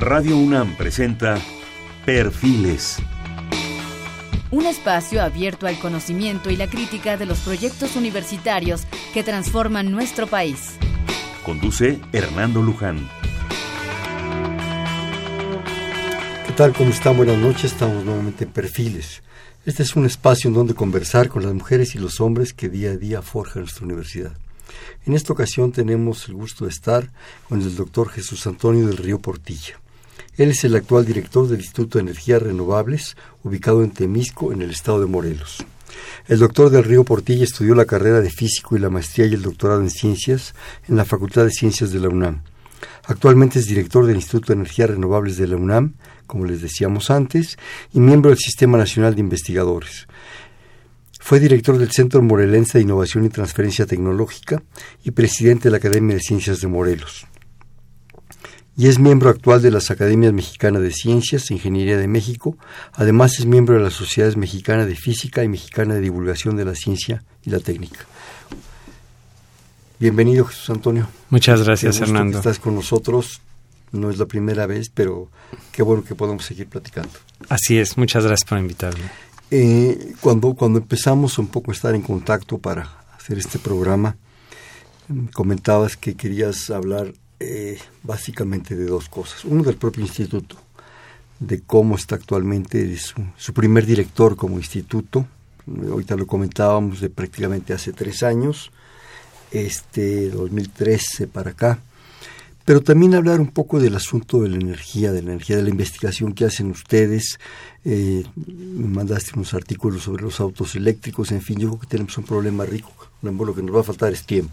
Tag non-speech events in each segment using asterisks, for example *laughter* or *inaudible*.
Radio UNAM presenta Perfiles. Un espacio abierto al conocimiento y la crítica de los proyectos universitarios que transforman nuestro país. Conduce Hernando Luján. ¿Qué tal? ¿Cómo están? Buenas noches. Estamos nuevamente en Perfiles. Este es un espacio en donde conversar con las mujeres y los hombres que día a día forjan nuestra universidad. En esta ocasión tenemos el gusto de estar con el doctor Jesús Antonio del Río Portilla. Él es el actual director del Instituto de Energías Renovables, ubicado en Temisco, en el estado de Morelos. El doctor del Río Portilla estudió la carrera de físico y la maestría y el doctorado en ciencias en la Facultad de Ciencias de la UNAM. Actualmente es director del Instituto de Energías Renovables de la UNAM, como les decíamos antes, y miembro del Sistema Nacional de Investigadores. Fue director del Centro Morelense de Innovación y Transferencia Tecnológica y presidente de la Academia de Ciencias de Morelos. Y es miembro actual de las Academias Mexicanas de Ciencias e Ingeniería de México. Además es miembro de las Sociedades Mexicana de Física y Mexicana de Divulgación de la Ciencia y la Técnica. Bienvenido, Jesús Antonio. Muchas gracias, Hernando. estás con nosotros. No es la primera vez, pero qué bueno que podemos seguir platicando. Así es. Muchas gracias por invitarme. Eh, cuando, cuando empezamos un poco a estar en contacto para hacer este programa, comentabas que querías hablar eh, básicamente de dos cosas. Uno del propio instituto, de cómo está actualmente su, su primer director como instituto. Ahorita lo comentábamos de prácticamente hace tres años, este 2013 para acá pero también hablar un poco del asunto de la energía, de la energía, de la investigación que hacen ustedes. Eh, mandaste unos artículos sobre los autos eléctricos, en fin, yo creo que tenemos un problema rico. Lo que nos va a faltar es tiempo.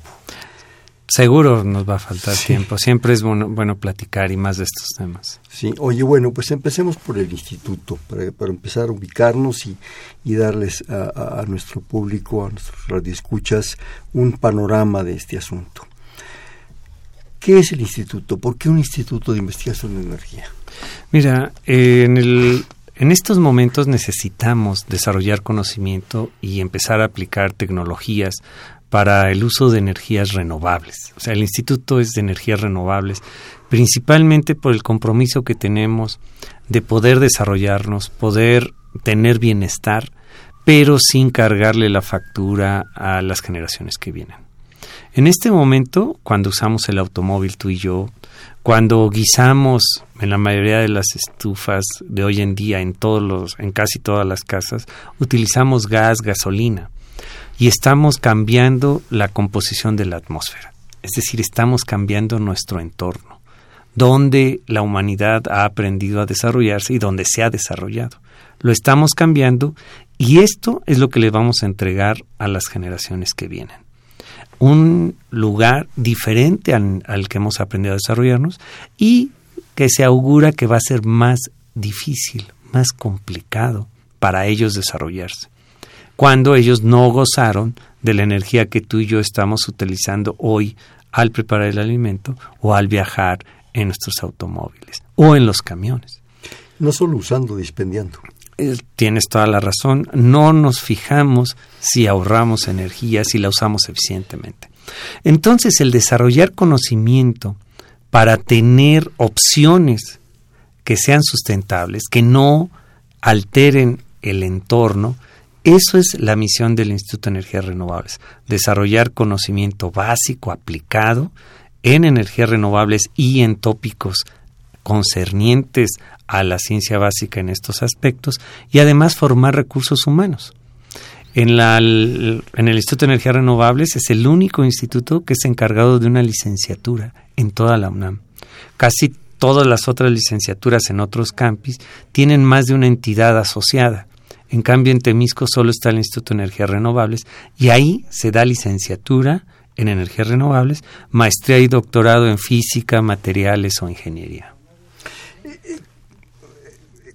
Seguro nos va a faltar tiempo. Siempre es bueno, bueno platicar y más de estos temas. Sí, oye, bueno, pues empecemos por el instituto, para, para empezar a ubicarnos y, y darles a, a, nuestro público, a nuestros radioescuchas, un panorama de este asunto. ¿Qué es el instituto? ¿Por qué un instituto de investigación de energía? Mira, eh, en, el, en estos momentos necesitamos desarrollar conocimiento y empezar a aplicar tecnologías para el uso de energías renovables. O sea, el instituto es de energías renovables, principalmente por el compromiso que tenemos de poder desarrollarnos, poder tener bienestar, pero sin cargarle la factura a las generaciones que vienen. En este momento, cuando usamos el automóvil tú y yo, cuando guisamos en la mayoría de las estufas de hoy en día en todos los en casi todas las casas, utilizamos gas, gasolina y estamos cambiando la composición de la atmósfera. Es decir, estamos cambiando nuestro entorno, donde la humanidad ha aprendido a desarrollarse y donde se ha desarrollado. Lo estamos cambiando y esto es lo que le vamos a entregar a las generaciones que vienen un lugar diferente al, que hemos aprendido a desarrollarnos y que se augura que va a ser más difícil, más complicado para ellos desarrollarse, cuando ellos no gozaron de la energía que tú y yo estamos utilizando hoy al preparar el alimento o al viajar en nuestros automóviles o en los camiones. No solo usando, dispendiando. Eh, tienes toda la razón, no nos fijamos si ahorramos energía, si la usamos eficientemente. Entonces, el desarrollar conocimiento para tener opciones que sean sustentables, que no alteren el entorno, eso es la misión del Instituto de Energías Renovables, desarrollar conocimiento básico aplicado en energías renovables y en tópicos concernientes a la ciencia básica en estos aspectos y además formar recursos humanos. En, el Instituto de Energías Renovables es el único instituto que es encargado de una licenciatura en toda la UNAM. Casi todas las otras licenciaturas en otros campis tienen más de una entidad asociada. En cambio, en Temisco solo está el Instituto de Energías Renovables y ahí se da licenciatura en energías renovables, maestría y doctorado en física, materiales o ingeniería.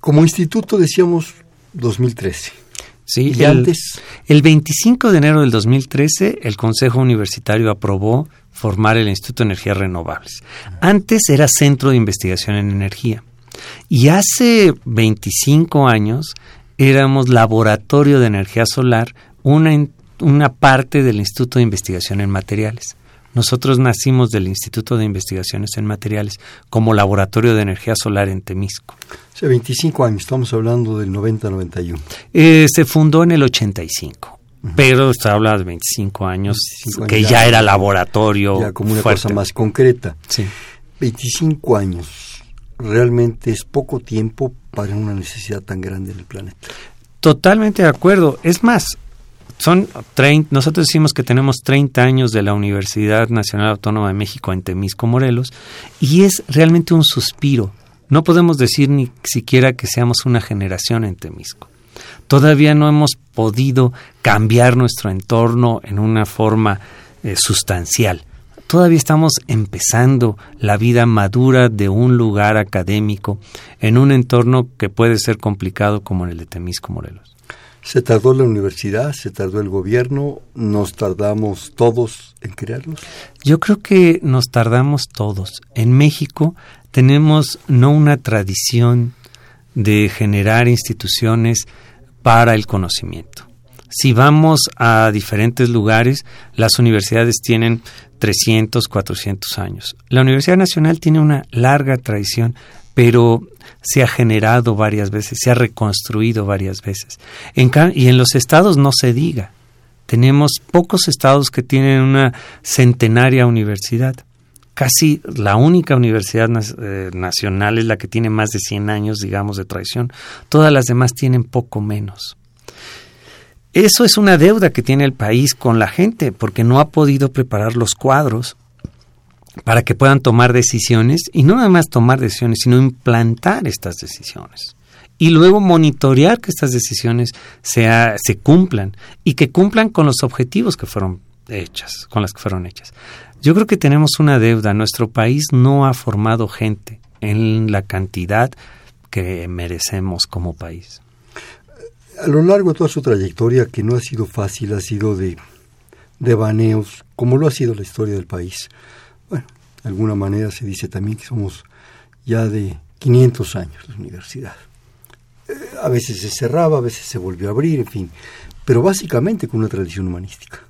Como instituto decíamos 2013. Sí, ¿Y el, antes? el 25 de enero del 2013 el Consejo Universitario aprobó formar el Instituto de Energías Renovables. Antes era Centro de Investigación en Energía. Y hace 25 años éramos Laboratorio de Energía Solar, una, una parte del Instituto de Investigación en Materiales. Nosotros nacimos del Instituto de Investigaciones en Materiales como laboratorio de energía solar en Temisco. Hace 25 años, estamos hablando del 90-91. Eh, se fundó en el 85. Pero está hablando de 25 años, 25 años que ya, ya, era laboratorio. Ya como una fuerte. cosa más concreta. Sí. 25 años realmente es poco tiempo para una necesidad tan grande en el planeta. Totalmente de acuerdo. Es más, son 30, nosotros decimos que tenemos 30 años de la Universidad Nacional Autónoma de México en Temisco, Morelos, y es realmente un suspiro. No podemos decir ni siquiera que seamos una generación en Temisco. Todavía no hemos podido cambiar nuestro entorno en una forma eh, sustancial. Todavía estamos empezando la vida madura de un lugar académico en un entorno que puede ser complicado como en el de Temisco, Morelos. ¿Se tardó la universidad? ¿Se tardó el gobierno? ¿Nos tardamos todos en crearlos? Yo creo que nos tardamos todos. En México tenemos no una tradición de generar instituciones para el conocimiento. Si vamos a diferentes lugares, las universidades tienen 300, 400 años. La Universidad Nacional tiene una larga tradición, pero se ha generado varias veces, se ha reconstruido varias veces. Y en los estados no se diga. Tenemos pocos estados que tienen una centenaria universidad. Casi la única universidad eh, nacional es la que tiene más de 100 años, digamos, de tradición. Todas las demás tienen poco menos. Eso es una deuda que tiene el país con la gente, porque no ha podido preparar los cuadros para que puedan tomar decisiones y no nada más tomar decisiones, sino implantar estas decisiones. Y luego monitorear que estas decisiones sea, se cumplan y que cumplan con los objetivos que fueron hechas, con las que fueron hechas. Yo creo que tenemos una deuda. Nuestro país no ha formado gente en la cantidad que merecemos como país. A lo largo de toda su trayectoria, que no ha sido fácil, ha sido de, de baneos, como lo ha sido la historia del país. Bueno, de alguna manera se dice también que somos ya de 500 años de universidad. Eh, a veces se cerraba, a veces se volvió a abrir, en fin, pero básicamente con una tradición humanística.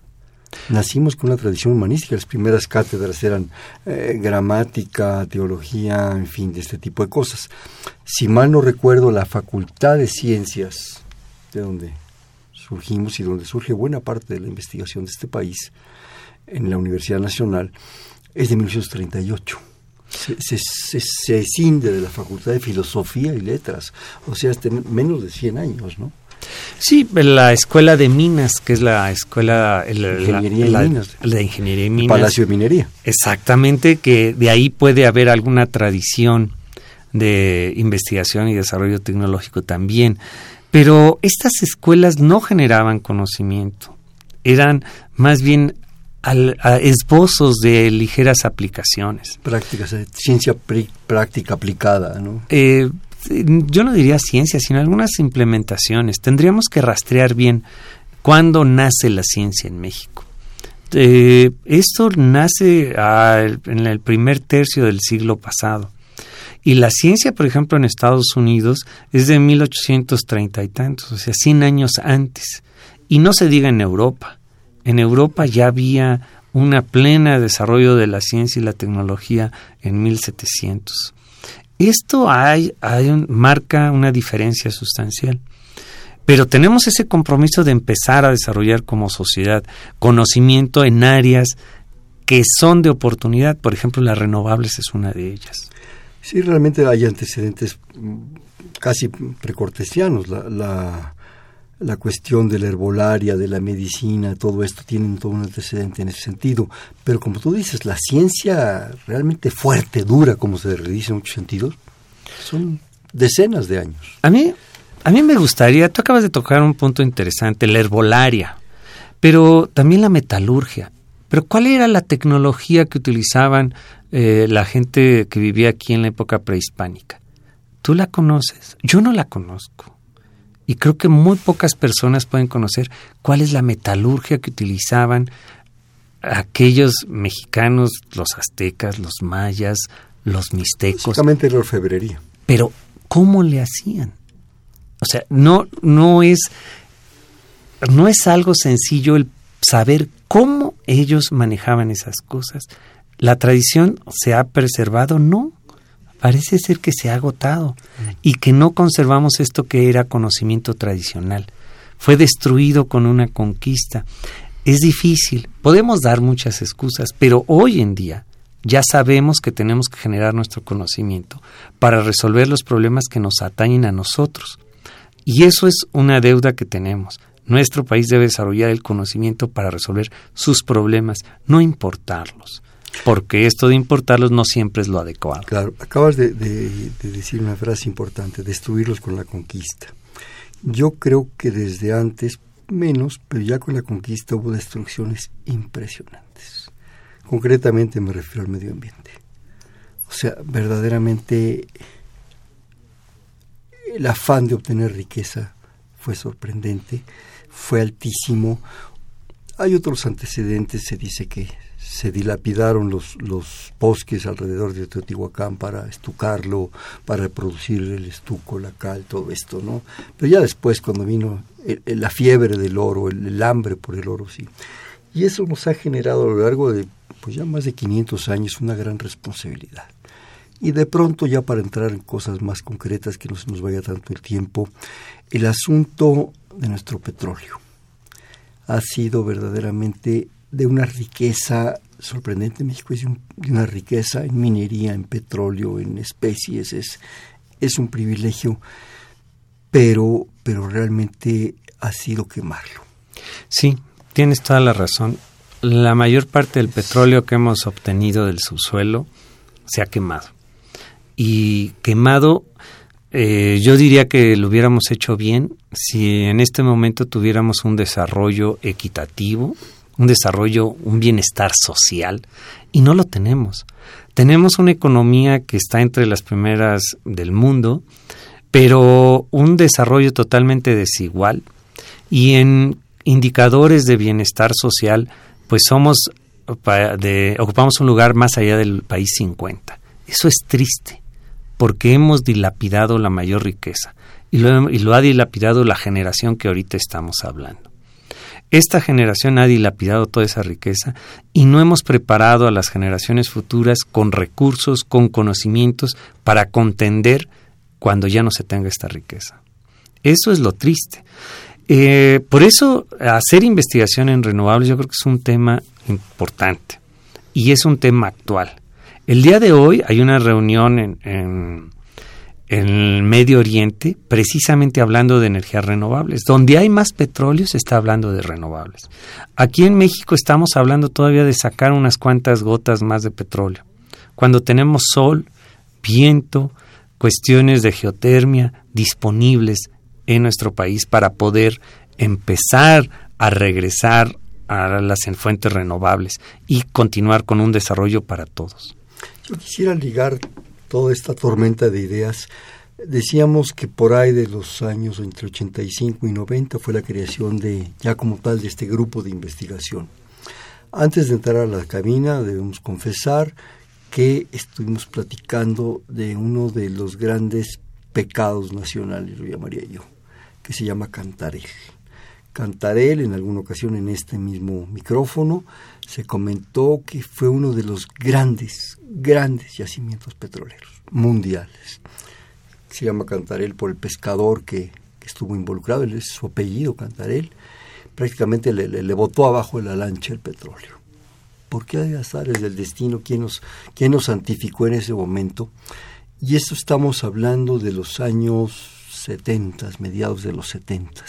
Nacimos con una tradición humanística, las primeras cátedras eran eh, gramática, teología, en fin, de este tipo de cosas. Si mal no recuerdo, la Facultad de Ciencias, de donde surgimos y donde surge buena parte de la investigación de este país, en la Universidad Nacional, es de 1938. Se, se, se, se escinde de la Facultad de Filosofía y Letras, o sea, hasta menos de 100 años, ¿no? Sí, la escuela de minas, que es la escuela la, ingeniería la, minas. La, ingeniería y minas. Palacio de Minería. Exactamente, que de ahí puede haber alguna tradición de investigación y desarrollo tecnológico también. Pero estas escuelas no generaban conocimiento, eran más bien al, a esbozos de ligeras aplicaciones. Prácticas, ciencia práctica aplicada, ¿no? Eh, yo no diría ciencia, sino algunas implementaciones. Tendríamos que rastrear bien cuándo nace la ciencia en México. Eh, esto nace a, en el primer tercio del siglo pasado. Y la ciencia, por ejemplo, en Estados Unidos es de 1830 y tantos, o sea, 100 años antes. Y no se diga en Europa. En Europa ya había una plena desarrollo de la ciencia y la tecnología en 1700. Esto hay, hay un, marca una diferencia sustancial. Pero tenemos ese compromiso de empezar a desarrollar como sociedad conocimiento en áreas que son de oportunidad. Por ejemplo, las renovables es una de ellas. Sí, realmente hay antecedentes casi precortesianos. La, la, la, cuestión de la herbolaria, de la medicina, todo esto tienen todo un antecedente en ese sentido. Pero como tú dices, la ciencia realmente fuerte, dura, como se dice en muchos sentidos, son decenas de años. A mí, a mí me gustaría, tú acabas de tocar un punto interesante, la herbolaria, pero también la metalurgia. Pero ¿cuál era la tecnología que utilizaban eh, la gente que vivía aquí en la época prehispánica? ¿Tú la conoces? Yo no la conozco. Y creo que muy pocas personas pueden conocer cuál es la metalurgia que utilizaban aquellos mexicanos, los aztecas, los mayas, los mixtecos. Básicamente la orfebrería. Pero, ¿cómo le hacían? O sea, no, no es, no es algo sencillo el saber cómo ellos manejaban esas cosas. ¿La tradición se ha preservado? No. Parece ser que se ha agotado y que no conservamos esto que era conocimiento tradicional. Fue destruido con una conquista. Es difícil, podemos dar muchas excusas, pero hoy en día ya sabemos que tenemos que generar nuestro conocimiento para resolver los problemas que nos atañen a nosotros. Y eso es una deuda que tenemos. Nuestro país debe desarrollar el conocimiento para resolver sus problemas, no importarlos. Porque esto de importarlos no siempre es lo adecuado. Claro, acabas de, decir una frase importante, destruirlos con la conquista. Yo creo que desde antes, menos, pero ya con la conquista hubo destrucciones impresionantes. Concretamente me refiero al medio ambiente. O sea, verdaderamente el afán de obtener riqueza fue sorprendente, fue altísimo. Hay otros antecedentes, se dice que se dilapidaron los, los bosques alrededor de Teotihuacán para estucarlo, para producir el estuco, la cal, todo esto, ¿no? Pero ya después, cuando vino la fiebre del oro, el, hambre por el oro, sí. Y eso nos ha generado a lo largo de, pues ya más de 500 años, una gran responsabilidad. Y de pronto, ya para entrar en cosas más concretas, que no se nos vaya tanto el tiempo, el asunto de nuestro petróleo ha sido verdaderamente de una riqueza sorprendente. México es de, una riqueza en minería, en petróleo, en especies. Es, es un privilegio, pero, pero realmente ha sido quemarlo. Sí, tienes toda la razón. La mayor parte del petróleo que hemos obtenido del subsuelo se ha quemado y quemado, eh, yo diría que lo hubiéramos hecho bien si en este momento tuviéramos un desarrollo equitativo, un desarrollo, un bienestar social, y no lo tenemos. Tenemos una economía que está entre las primeras del mundo, pero un desarrollo totalmente desigual y en indicadores de bienestar social, pues somos de, ocupamos un lugar más allá del país 50. Eso es triste porque hemos dilapidado la mayor riqueza y lo, y lo ha dilapidado la generación que ahorita estamos hablando. Esta generación ha dilapidado toda esa riqueza y no hemos preparado a las generaciones futuras con recursos, con conocimientos para contender cuando ya no se tenga esta riqueza. Eso es lo triste. Eh, por eso hacer investigación en renovables yo creo que es un tema importante y es un tema actual. El día de hoy hay una reunión en, el Medio Oriente precisamente hablando de energías renovables. Donde hay más petróleo se está hablando de renovables. Aquí en México estamos hablando todavía de sacar unas cuantas gotas más de petróleo. Cuando tenemos sol, viento, cuestiones de geotermia disponibles en nuestro país para poder empezar a regresar a las fuentes renovables y continuar con un desarrollo para todos. Yo quisiera ligar toda esta tormenta de ideas. Decíamos que por ahí de los años entre 85 y 90 fue la creación de, ya como tal, de este grupo de investigación. Antes de entrar a la cabina debemos confesar que estuvimos platicando de uno de los grandes pecados nacionales, lo llamaría yo, que se llama Cantarel. Cantarel, en alguna ocasión en este mismo micrófono, se comentó que fue uno de los grandes, grandes yacimientos petroleros mundiales. Se llama Cantarel por el pescador que, estuvo involucrado, es su apellido, Cantarel. Prácticamente le, le, botó abajo de la lancha el petróleo. ¿Por qué hay azares del destino? ¿Quién nos, ¿Quién nos santificó en ese momento? Y esto estamos hablando de los años 70, mediados de los 70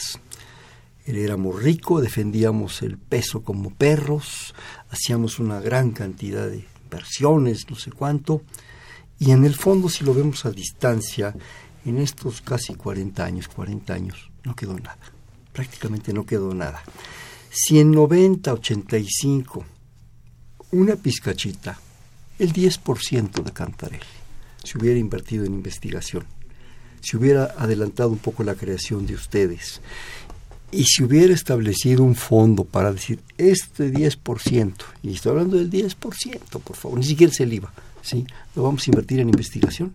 éramos ricos, defendíamos el peso como perros, hacíamos una gran cantidad de inversiones, no sé cuánto, y en el fondo si lo vemos a distancia, en estos casi 40 años, 40 años, no quedó nada, prácticamente no quedó nada. Si en 90, 85, una pizcachita, el 10% de Cantarel, se hubiera invertido en investigación, se hubiera adelantado un poco la creación de ustedes y si hubiera establecido un fondo para decir este 10%, y estoy hablando del 10%, por favor, ni siquiera es el IVA, ¿sí? lo vamos a invertir en investigación,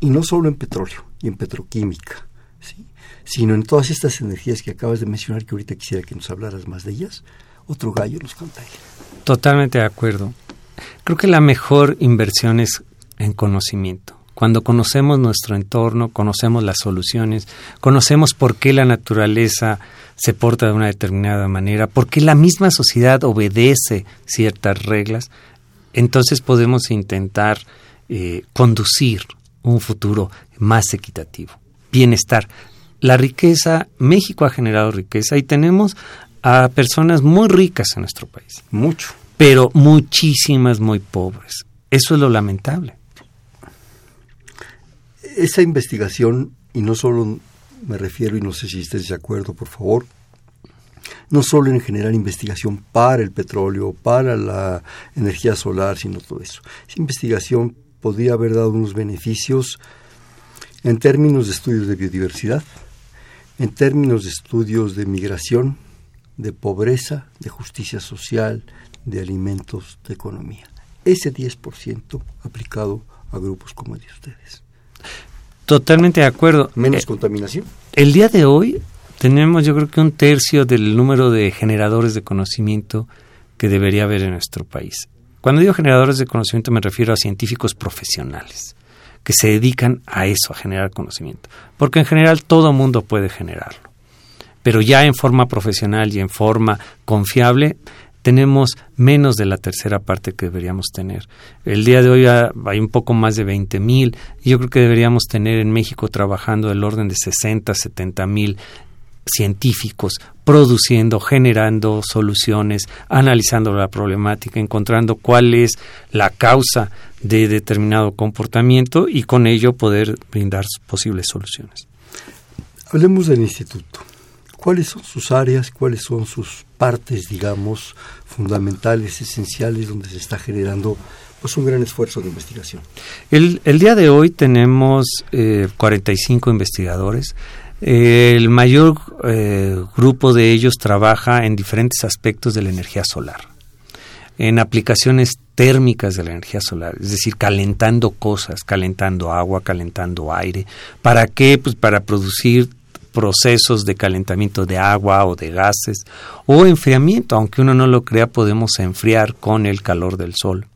y no solo en petróleo y en petroquímica, ¿sí? sino en todas estas energías que acabas de mencionar, que ahorita quisiera que nos hablaras más de ellas, otro gallo nos contagia. Totalmente de acuerdo. Creo que la mejor inversión es en conocimiento. Cuando conocemos nuestro entorno, conocemos las soluciones, conocemos por qué la naturaleza se porta de una determinada manera, por qué la misma sociedad obedece ciertas reglas, entonces podemos intentar eh, conducir un futuro más equitativo. Bienestar. La riqueza, México ha generado riqueza y tenemos a personas muy ricas en nuestro país. Mucho. Pero muchísimas muy pobres. Eso es lo lamentable. Esa investigación, y no solo me refiero, y no sé si estés de acuerdo, por favor, no solo en generar investigación para el petróleo, para la energía solar, sino todo eso. Esa investigación podría haber dado unos beneficios en términos de estudios de biodiversidad, en términos de estudios de migración, de pobreza, de justicia social, de alimentos, de economía. Ese 10% aplicado a grupos como el de ustedes. Totalmente de acuerdo. Menos eh, contaminación. El día de hoy tenemos yo creo que un tercio del número de generadores de conocimiento que debería haber en nuestro país. Cuando digo generadores de conocimiento me refiero a científicos profesionales que se dedican a eso, a generar conocimiento. Porque en general todo mundo puede generarlo. Pero ya en forma profesional y en forma confiable, tenemos menos de la tercera parte que deberíamos tener. El día de hoy hay un poco más de 20 mil yo creo que deberíamos tener en México trabajando el orden de 60, 70 mil científicos produciendo, generando soluciones, analizando la problemática, encontrando cuál es la causa de determinado comportamiento y con ello poder brindar posibles soluciones. Hablemos del instituto. ¿Cuáles son sus áreas? ¿Cuáles son sus partes, digamos, fundamentales, esenciales, donde se está generando pues, un gran esfuerzo de investigación? El, día de hoy tenemos eh, 45 investigadores el mayor eh, grupo de ellos trabaja en diferentes aspectos de la energía solar, en aplicaciones térmicas de la energía solar, es decir, calentando cosas, calentando agua, calentando aire. ¿Para qué? Pues para producir procesos de calentamiento de agua o de gases o enfriamiento, aunque uno no lo crea, podemos enfriar con el calor del sol.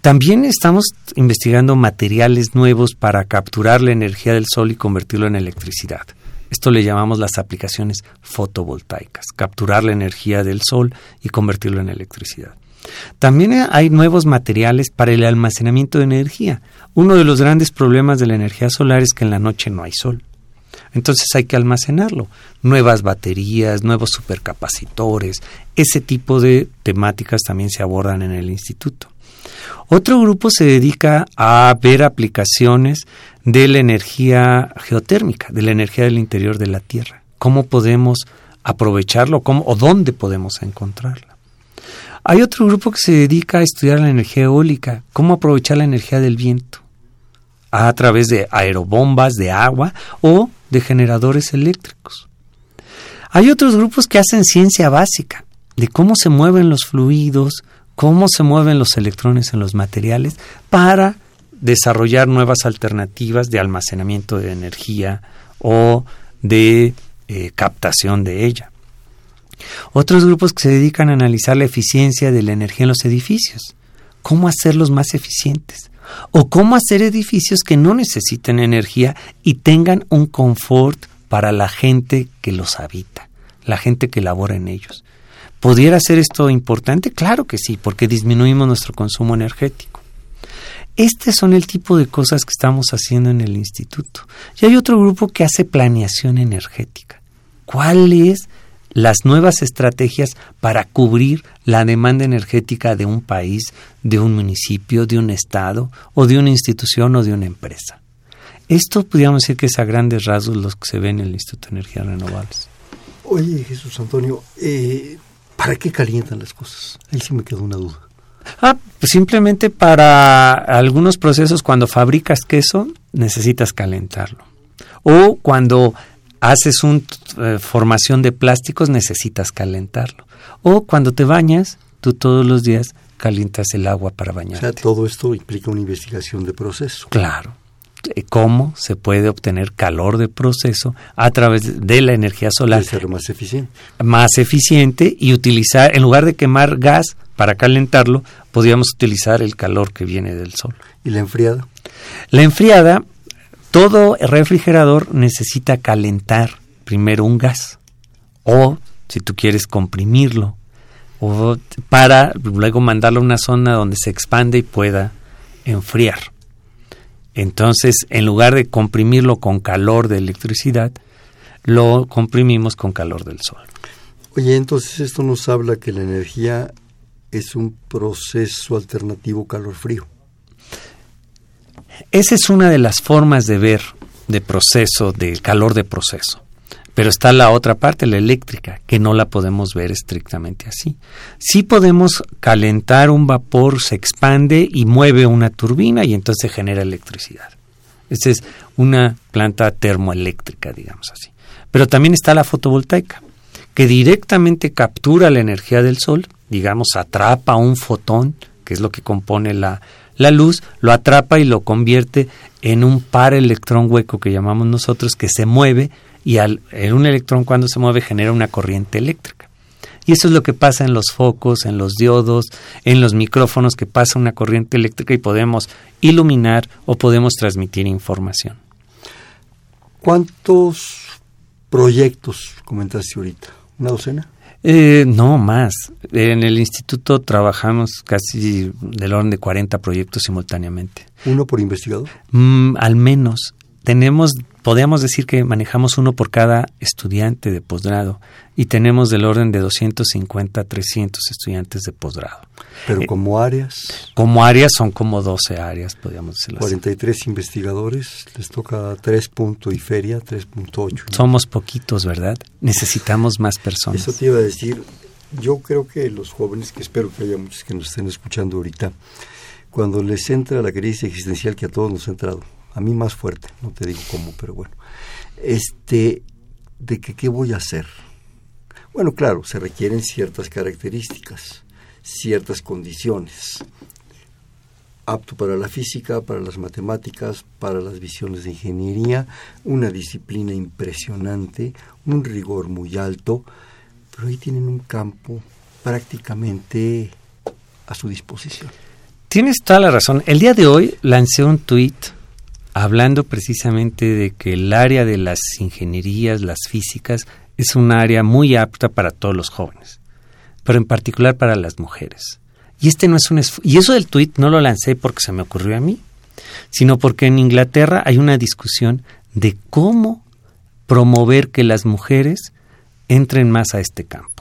También estamos investigando materiales nuevos para capturar la energía del sol y convertirlo en electricidad. Esto le llamamos las aplicaciones fotovoltaicas, capturar la energía del sol y convertirlo en electricidad. También hay nuevos materiales para el almacenamiento de energía. Uno de los grandes problemas de la energía solar es que en la noche no hay sol. Entonces hay que almacenarlo. Nuevas baterías, nuevos supercapacitores, ese tipo de temáticas también se abordan en el instituto. Otro grupo se dedica a ver aplicaciones de la energía geotérmica, de la energía del interior de la Tierra. ¿Cómo podemos aprovecharlo cómo, o dónde podemos encontrarla? Hay otro grupo que se dedica a estudiar la energía eólica, cómo aprovechar la energía del viento a través de aerobombas de agua o de generadores eléctricos. Hay otros grupos que hacen ciencia básica de cómo se mueven los fluidos, cómo se mueven los electrones en los materiales para desarrollar nuevas alternativas de almacenamiento de energía o de eh, captación de ella. Otros grupos que se dedican a analizar la eficiencia de la energía en los edificios, cómo hacerlos más eficientes o cómo hacer edificios que no necesiten energía y tengan un confort para la gente que los habita, la gente que labora en ellos. ¿Pudiera ser esto importante? Claro que sí, porque disminuimos nuestro consumo energético. Este son el tipo de cosas que estamos haciendo en el instituto. Y hay otro grupo que hace planeación energética. ¿Cuáles las nuevas estrategias para cubrir la demanda energética de un país, de un municipio, de un estado o de una institución o de una empresa? Esto podríamos decir que es a grandes rasgos lo que se ve en el Instituto de Energías Renovables. Oye, Jesús Antonio, eh, ¿Para qué calientan las cosas? Ahí sí me quedó una duda. Ah, pues simplemente para algunos procesos cuando fabricas queso necesitas calentarlo. O cuando haces una eh, formación de plásticos necesitas calentarlo. O cuando te bañas, tú todos los días calientas el agua para bañarte. O sea, todo esto implica una investigación de proceso. Claro, eh, cómo se puede obtener calor de proceso a través de la energía solar. ser más eficiente. Más eficiente y utilizar, en lugar de quemar gas para calentarlo, podríamos utilizar el calor que viene del sol. ¿Y la enfriada? La enfriada, todo refrigerador necesita calentar primero un gas o, si tú quieres, comprimirlo o para luego mandarlo a una zona donde se expande y pueda enfriar. Entonces, en lugar de comprimirlo con calor de electricidad, lo comprimimos con calor del sol. Oye, entonces esto nos habla que la energía es un proceso alternativo calor-frío. Esa es una de las formas de ver de proceso, del calor de proceso. Pero está la otra parte, la eléctrica, que no la podemos ver estrictamente así. Sí podemos calentar un vapor, se expande y mueve una turbina y entonces genera electricidad. Esa es una planta termoeléctrica, digamos así. Pero también está la fotovoltaica, que directamente captura la energía del sol, digamos, atrapa un fotón, que es lo que compone la, la luz, lo atrapa y lo convierte en un par electrón hueco que llamamos nosotros, que se mueve y al, en un electrón cuando se mueve genera una corriente eléctrica. Y eso es lo que pasa en los focos, en los diodos, en los micrófonos, que pasa una corriente eléctrica y podemos iluminar o podemos transmitir información. ¿Cuántos proyectos comentaste ahorita? ¿Una docena? Eh, no, más. En el instituto trabajamos casi del orden de 40 proyectos simultáneamente. ¿Uno por investigador? Mm, al menos. Tenemos podríamos decir que manejamos uno por cada estudiante de posgrado y tenemos del orden de 250 a 300 estudiantes de posgrado. Pero eh, como áreas. Como áreas son como 12 áreas, podríamos decirlo 43 investigadores, les toca 3 puntos y feria 3.8. Somos poquitos, ¿verdad? Necesitamos más personas. Eso te iba a decir, yo creo que los jóvenes, que espero que haya muchos que nos estén escuchando ahorita, cuando les entra la crisis existencial que a todos nos ha entrado, a mí más fuerte, no te digo cómo, pero bueno, este, de que qué voy a hacer. Bueno, claro, se requieren ciertas características, ciertas condiciones, apto para la física, para las matemáticas, para las visiones de ingeniería, una disciplina impresionante, un rigor muy alto, pero ahí tienen un campo prácticamente a su disposición. Tienes toda la razón. El día de hoy lancé un tuit hablando precisamente de que el área de las ingenierías, las físicas, es un área muy apta para todos los jóvenes, pero en particular para las mujeres. Y este no es un y eso del tuit no lo lancé porque se me ocurrió a mí, sino porque en Inglaterra hay una discusión de cómo promover que las mujeres entren más a este campo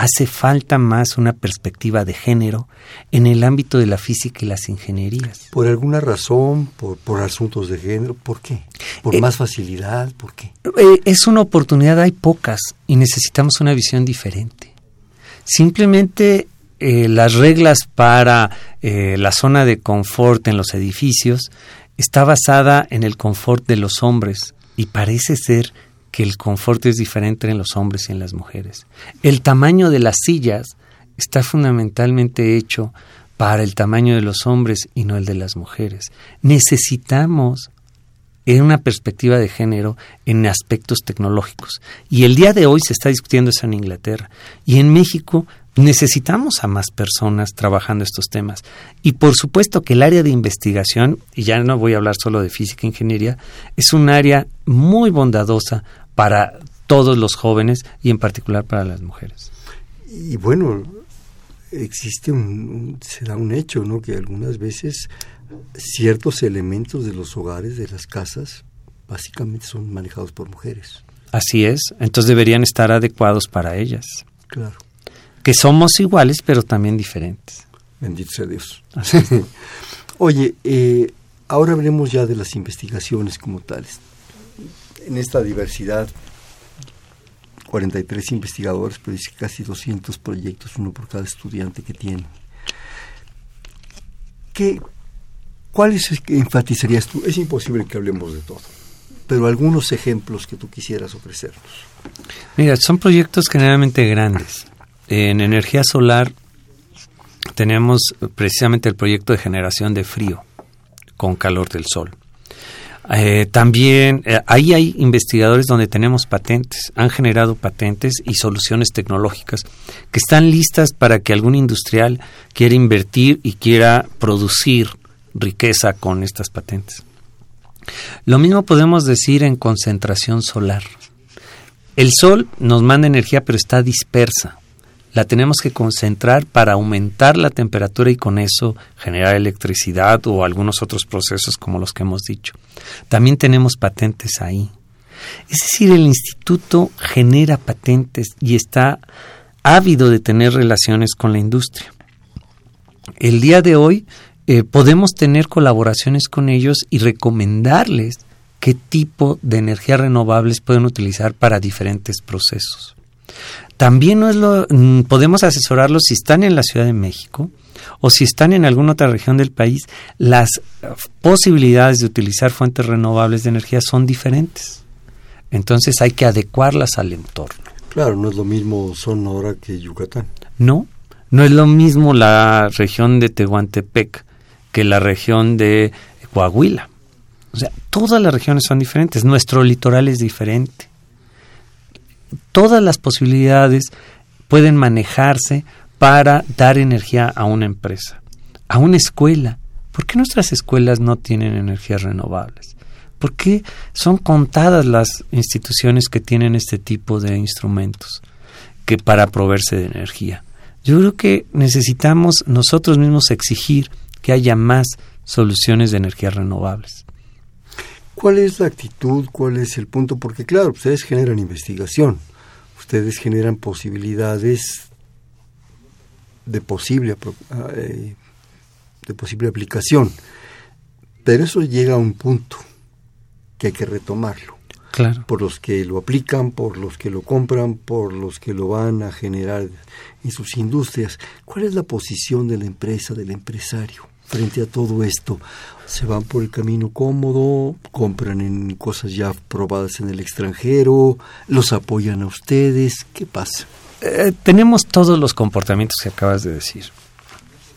hace falta más una perspectiva de género en el ámbito de la física y las ingenierías. ¿Por alguna razón? ¿Por, por asuntos de género? ¿Por qué? ¿Por eh, más facilidad? ¿Por qué? Eh, es una oportunidad, hay pocas y necesitamos una visión diferente. Simplemente eh, las reglas para la zona de confort en los edificios está basada en el confort de los hombres y parece ser que el confort es diferente en los hombres y en las mujeres. El tamaño de las sillas está fundamentalmente hecho para el tamaño de los hombres y no el de las mujeres. Necesitamos en una perspectiva de género en aspectos tecnológicos. Y el día de hoy se está discutiendo eso en Inglaterra. Y en México necesitamos a más personas trabajando estos temas. Y por supuesto que el área de investigación, y ya no voy a hablar solo de física e ingeniería, es un área muy bondadosa para todos los jóvenes y en particular para las mujeres. Y bueno, existe un, se da un hecho, ¿no? Que algunas veces ciertos elementos de los hogares, de las casas, básicamente son manejados por mujeres. Así es, entonces deberían estar adecuados para ellas. Claro. Que somos iguales, pero también diferentes. Bendito sea Dios. *laughs* Oye, eh, ahora hablemos ya de las investigaciones como tales en esta diversidad, 43 investigadores, pero dice casi 200 proyectos, uno por cada estudiante que tiene. ¿Qué, ¿Cuáles enfatizarías tú? Es imposible que hablemos de todo, pero algunos ejemplos que tú quisieras ofrecernos. Mira, son proyectos generalmente grandes. En energía solar tenemos precisamente el proyecto de generación de frío con calor del sol. Eh, también eh, ahí hay investigadores donde tenemos patentes, han generado patentes y soluciones tecnológicas que están listas para que algún industrial quiera invertir y quiera producir riqueza con estas patentes. Lo mismo podemos decir en concentración solar. El sol nos manda energía pero está dispersa la tenemos que concentrar para aumentar la temperatura y con eso generar electricidad o algunos otros procesos como los que hemos dicho. También tenemos patentes ahí. Es decir, el instituto genera patentes y está ávido de tener relaciones con la industria. El día de hoy eh, podemos tener colaboraciones con ellos y recomendarles qué tipo de energías renovables pueden utilizar para diferentes procesos. También no es lo, mm, podemos asesorarlos si están en la Ciudad de México o si están en alguna otra región del país, las posibilidades de utilizar fuentes renovables de energía son diferentes. Entonces hay que adecuarlas al entorno. Claro, no es lo mismo Sonora que Yucatán. No, no es lo mismo la región de Tehuantepec que la región de Coahuila. O sea, todas las regiones son diferentes. Nuestro litoral es diferente todas las posibilidades pueden manejarse para dar energía a una empresa, a una escuela. ¿Por qué nuestras escuelas no tienen energías renovables? ¿Por qué son contadas las instituciones que tienen este tipo de instrumentos que para proveerse de energía? Yo creo que necesitamos nosotros mismos exigir que haya más soluciones de energías renovables. ¿Cuál es la actitud? ¿Cuál es el punto? Porque claro, ustedes generan investigación, ustedes generan posibilidades de posible, eh, de posible aplicación. Pero eso llega a un punto que hay que retomarlo. Claro. Por los que lo aplican, por los que lo compran, por los que lo van a generar en sus industrias. ¿Cuál es la posición de la empresa, del empresario frente a todo esto? Se van por el camino cómodo, compran en cosas ya probadas en el extranjero, los apoyan a ustedes, ¿qué pasa? Eh, tenemos todos los comportamientos que acabas de decir.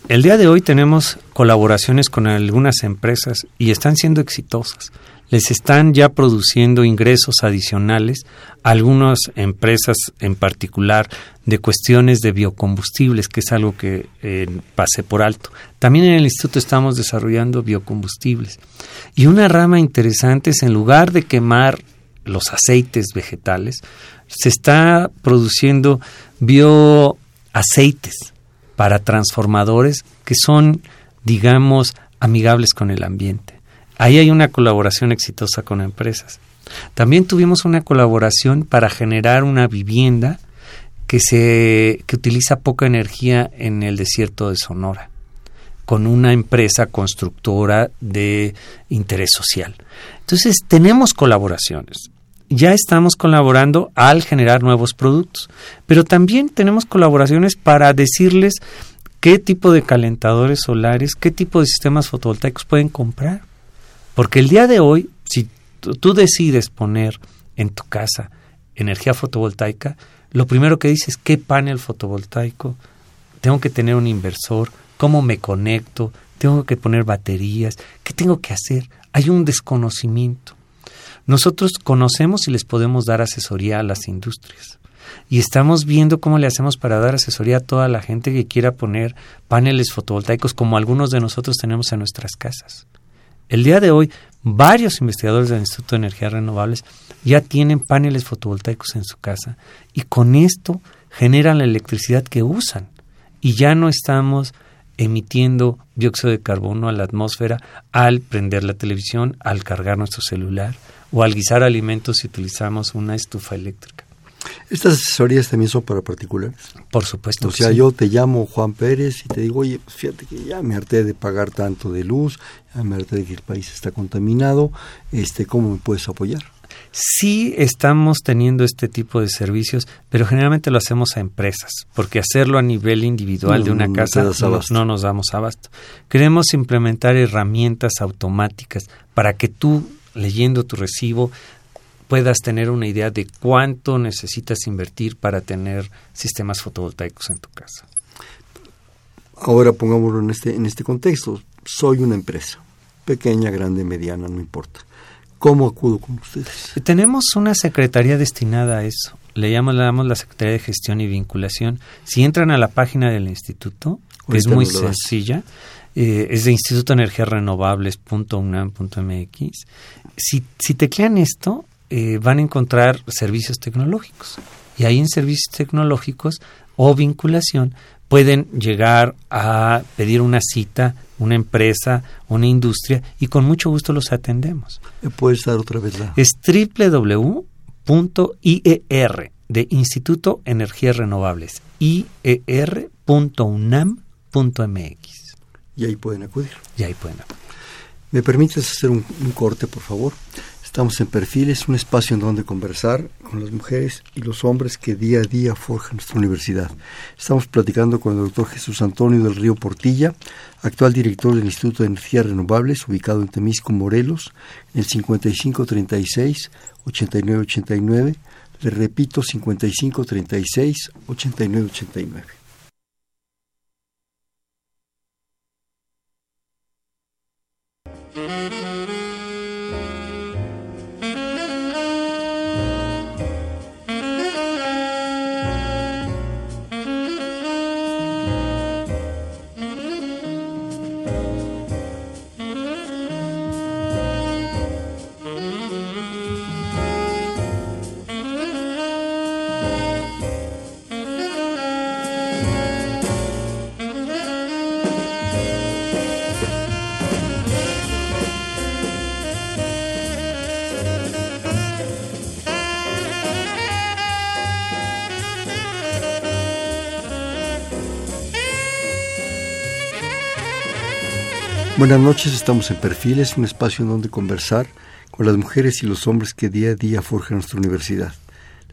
El día de hoy tenemos colaboraciones con algunas empresas y están siendo exitosas les están ya produciendo ingresos adicionales algunas empresas en particular de cuestiones de biocombustibles, que es algo que eh, pasé por alto. También en el instituto estamos desarrollando biocombustibles. Y una rama interesante es en lugar de quemar los aceites vegetales, se está produciendo bioaceites para transformadores que son, digamos, amigables con el ambiente. Ahí hay una colaboración exitosa con empresas. También tuvimos una colaboración para generar una vivienda que se que utiliza poca energía en el desierto de Sonora con una empresa constructora de interés social. Entonces, tenemos colaboraciones. Ya estamos colaborando al generar nuevos productos, pero también tenemos colaboraciones para decirles qué tipo de calentadores solares, qué tipo de sistemas fotovoltaicos pueden comprar. Porque el día de hoy, si tú decides poner en tu casa energía fotovoltaica, lo primero que dices, ¿qué panel fotovoltaico? Tengo que tener un inversor, ¿cómo me conecto? Tengo que poner baterías, ¿qué tengo que hacer? Hay un desconocimiento. Nosotros conocemos y les podemos dar asesoría a las industrias. Y estamos viendo cómo le hacemos para dar asesoría a toda la gente que quiera poner paneles fotovoltaicos como algunos de nosotros tenemos en nuestras casas. El día de hoy, varios investigadores del Instituto de Energías Renovables ya tienen paneles fotovoltaicos en su casa y con esto generan la electricidad que usan y ya no estamos emitiendo dióxido de carbono a la atmósfera al prender la televisión, al cargar nuestro celular o al guisar alimentos si utilizamos una estufa eléctrica. ¿Estas asesorías también son para particulares? Por supuesto. O sea, yo te llamo Juan Pérez y te digo, oye, pues fíjate que ya me harté de pagar tanto de luz, ya me harté de que el país está contaminado, este, ¿cómo me puedes apoyar? Sí estamos teniendo este tipo de servicios, pero generalmente lo hacemos a empresas, porque hacerlo a nivel individual de una casa no, nos damos abasto. Queremos implementar herramientas automáticas para que tú, leyendo tu recibo, puedas tener una idea de cuánto necesitas invertir para tener sistemas fotovoltaicos en tu casa. Ahora pongámoslo en este, en este contexto. Soy una empresa, pequeña, grande, mediana, no importa. ¿Cómo acudo con ustedes? Tenemos una secretaría destinada a eso. Le llamamos, la Secretaría de Gestión y Vinculación. Si entran a la página del instituto, que es muy sencilla, eh, es de Instituto de Energías Renovables.unam.mx. Si, si teclean esto, eh, van a encontrar servicios tecnológicos. Y ahí en servicios tecnológicos o vinculación pueden llegar a pedir una cita, una empresa, una industria y con mucho gusto los atendemos. ¿Me puedes dar otra vez la? Es www.ier de Instituto Energías Renovables, ier.unam.mx. Y ahí pueden acudir. Y ahí pueden acudir. ¿Me permites hacer un corte, por favor? Estamos en Perfiles, un espacio en donde conversar con las mujeres y los hombres que día a día forjan nuestra universidad. Estamos platicando con el doctor Jesús Antonio del Río Portilla, actual director del Instituto de Energías Renovables, ubicado en Temisco, Morelos, en el 5536-8989. Le repito, 5536-8989. Buenas noches, estamos en Perfiles, un espacio en donde conversar con las mujeres y los hombres que día a día forjan nuestra universidad.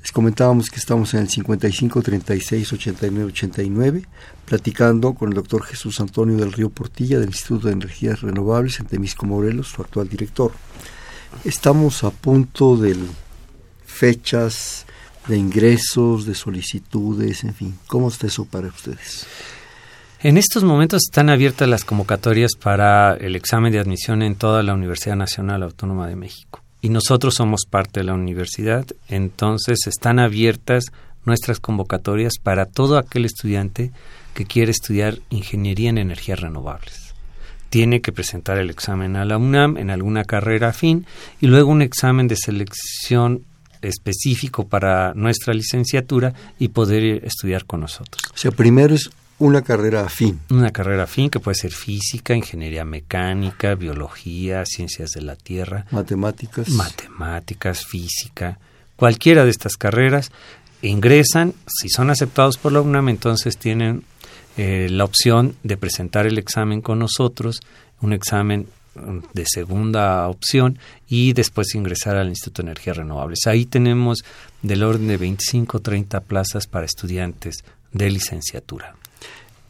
Les comentábamos que estamos en el 55 36 89 89, platicando con el doctor Jesús Antonio del Río Portilla del Instituto de Energías Renovables en Temisco Morelos, su actual director. Estamos a punto de fechas de ingresos, de solicitudes, en fin. ¿Cómo está eso para ustedes? En estos momentos están abiertas las convocatorias para el examen de admisión en toda la Universidad Nacional Autónoma de México. Y nosotros somos parte de la universidad, entonces están abiertas nuestras convocatorias para todo aquel estudiante que quiere estudiar ingeniería en energías renovables. Tiene que presentar el examen a la UNAM en alguna carrera afín y luego un examen de selección específico para nuestra licenciatura y poder estudiar con nosotros. O sea, primero es una carrera afín. Una carrera afín que puede ser física, ingeniería mecánica, biología, ciencias de la tierra. Matemáticas. Matemáticas, física. Cualquiera de estas carreras ingresan, si son aceptados por la UNAM, entonces tienen eh, la opción de presentar el examen con nosotros, un examen mm, de segunda opción y después ingresar al Instituto de Energías Renovables. Ahí tenemos del orden de 25 o 30 plazas para estudiantes de licenciatura.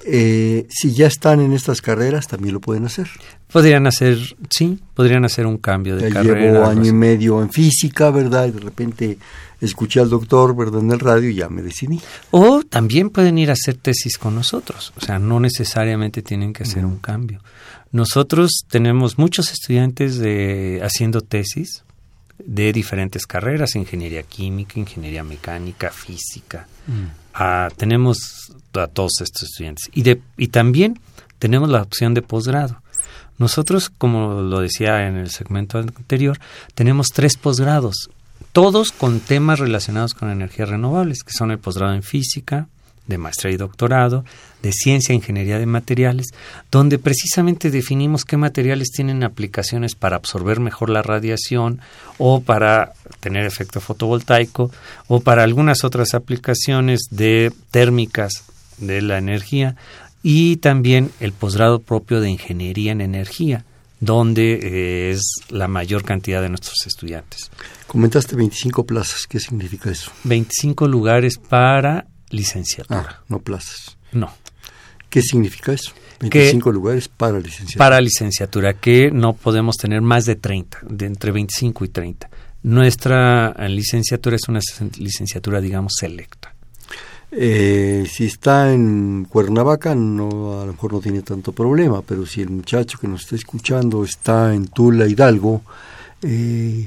Eh, si ya están en estas carreras, también lo pueden hacer. Podrían hacer, sí, podrían hacer un cambio de carrera. Llevo año y medio en física, ¿verdad? Y de repente escuché al doctor, ¿verdad? En el radio y ya me decidí. O también pueden ir a hacer tesis con nosotros. O sea, no necesariamente tienen que hacer un cambio. Nosotros tenemos muchos estudiantes de haciendo tesis de diferentes carreras, ingeniería química, ingeniería mecánica, física. Ah, tenemos a todos estos estudiantes. Y, de, y también tenemos la opción de posgrado. Nosotros, como lo decía en el segmento anterior, tenemos tres posgrados, todos con temas relacionados con energías renovables, que son el posgrado en física, de maestría y doctorado, de ciencia e ingeniería de materiales, donde precisamente definimos qué materiales tienen aplicaciones para absorber mejor la radiación o para tener efecto fotovoltaico o para algunas otras aplicaciones de térmicas de la energía y también el posgrado propio de ingeniería en energía, donde eh, es la mayor cantidad de nuestros estudiantes. Comentaste 25 plazas, ¿qué significa eso? 25 lugares para licenciatura. Ah, no plazas. No. ¿Qué significa eso? 25 lugares para licenciatura. Para licenciatura, que no podemos tener más de 30, de entre 25 y 30. Nuestra licenciatura es una licenciatura, digamos, selecta. Eh, si está en Cuernavaca, no, a lo mejor no tiene tanto problema, pero si el muchacho que nos está escuchando está en Tula, Hidalgo, Eh,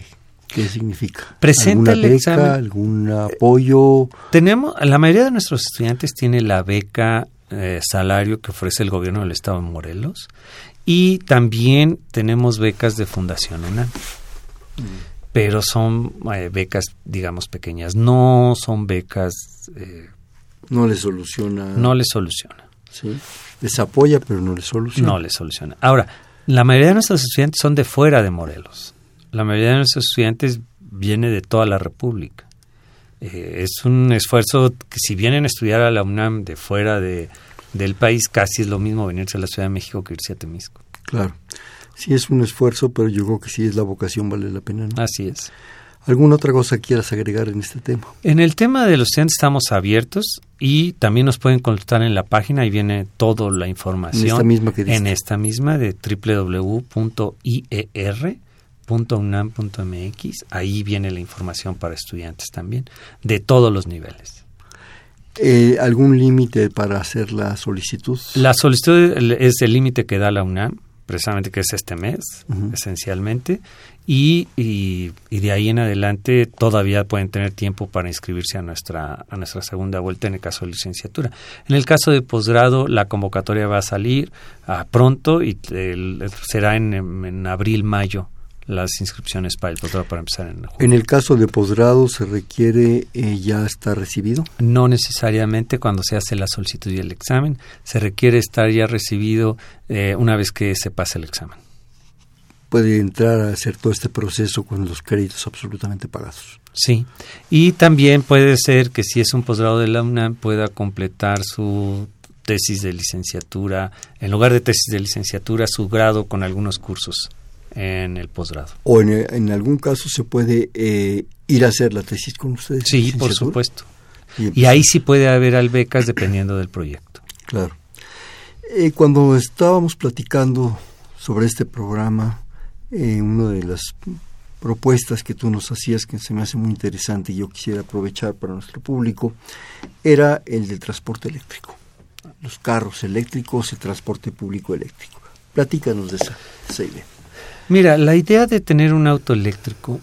¿Qué significa? Presenta ¿Alguna el beca, examen. algún apoyo? Tenemos, la mayoría de nuestros estudiantes tiene la beca eh, salario que ofrece el gobierno del estado de Morelos y también tenemos becas de Fundación UNAM. Pero son eh, becas, digamos, pequeñas. No son becas, eh, No les soluciona. no les soluciona. ¿sí? Les apoya, pero no les soluciona. No les soluciona. Ahora, la mayoría de nuestros estudiantes son de fuera de Morelos. La mayoría de nuestros estudiantes viene de toda la República. Eh, es un esfuerzo que si vienen a estudiar a la UNAM de fuera de, del país, casi es lo mismo venirse a la Ciudad de México que irse a Temisco. Claro. Sí es un esfuerzo, pero yo creo que si es la vocación vale la pena. ¿no? Así es. ¿Alguna otra cosa quieras agregar en este tema? En el tema de los estudiantes estamos abiertos y también nos pueden consultar en la página y viene toda la información. En esta misma que diste. En esta misma de www.ier.unam.mx. Ahí viene la información para estudiantes también, de todos los niveles. Eh, ¿Algún límite para hacer la solicitud? La solicitud es el límite que da la UNAM, precisamente que es este mes, esencialmente, y, y, y de ahí en adelante todavía pueden tener tiempo para inscribirse a nuestra, a nuestra segunda vuelta en el caso de licenciatura. En el caso de posgrado, la convocatoria va a salir ah, pronto y el- será en, en abril, mayo las inscripciones para el posgrado para empezar en julio. En el caso de posgrado, ¿se requiere eh, ya estar recibido? No necesariamente cuando se hace la solicitud y el examen, se requiere estar ya recibido eh, una vez que se pase el examen. Puede entrar a hacer todo este proceso con los créditos absolutamente pagados. Sí, y también puede ser que si es un posgrado de la UNAM pueda completar su tesis de licenciatura, en lugar de tesis de licenciatura, su grado con algunos cursos en el posgrado. ¿O en, en algún caso se puede eh, ir a hacer la tesis con ustedes? Sí, por supuesto. Y, Y ahí sí puede haber albecas dependiendo del proyecto. Claro. Eh, cuando estábamos platicando sobre este programa, eh, una de las propuestas que tú nos hacías que se me hace muy interesante y yo quisiera aprovechar para nuestro público era el del transporte eléctrico. Los carros eléctricos, el transporte público eléctrico. Platícanos de esa, esa idea. Mira, la idea de tener un auto eléctrico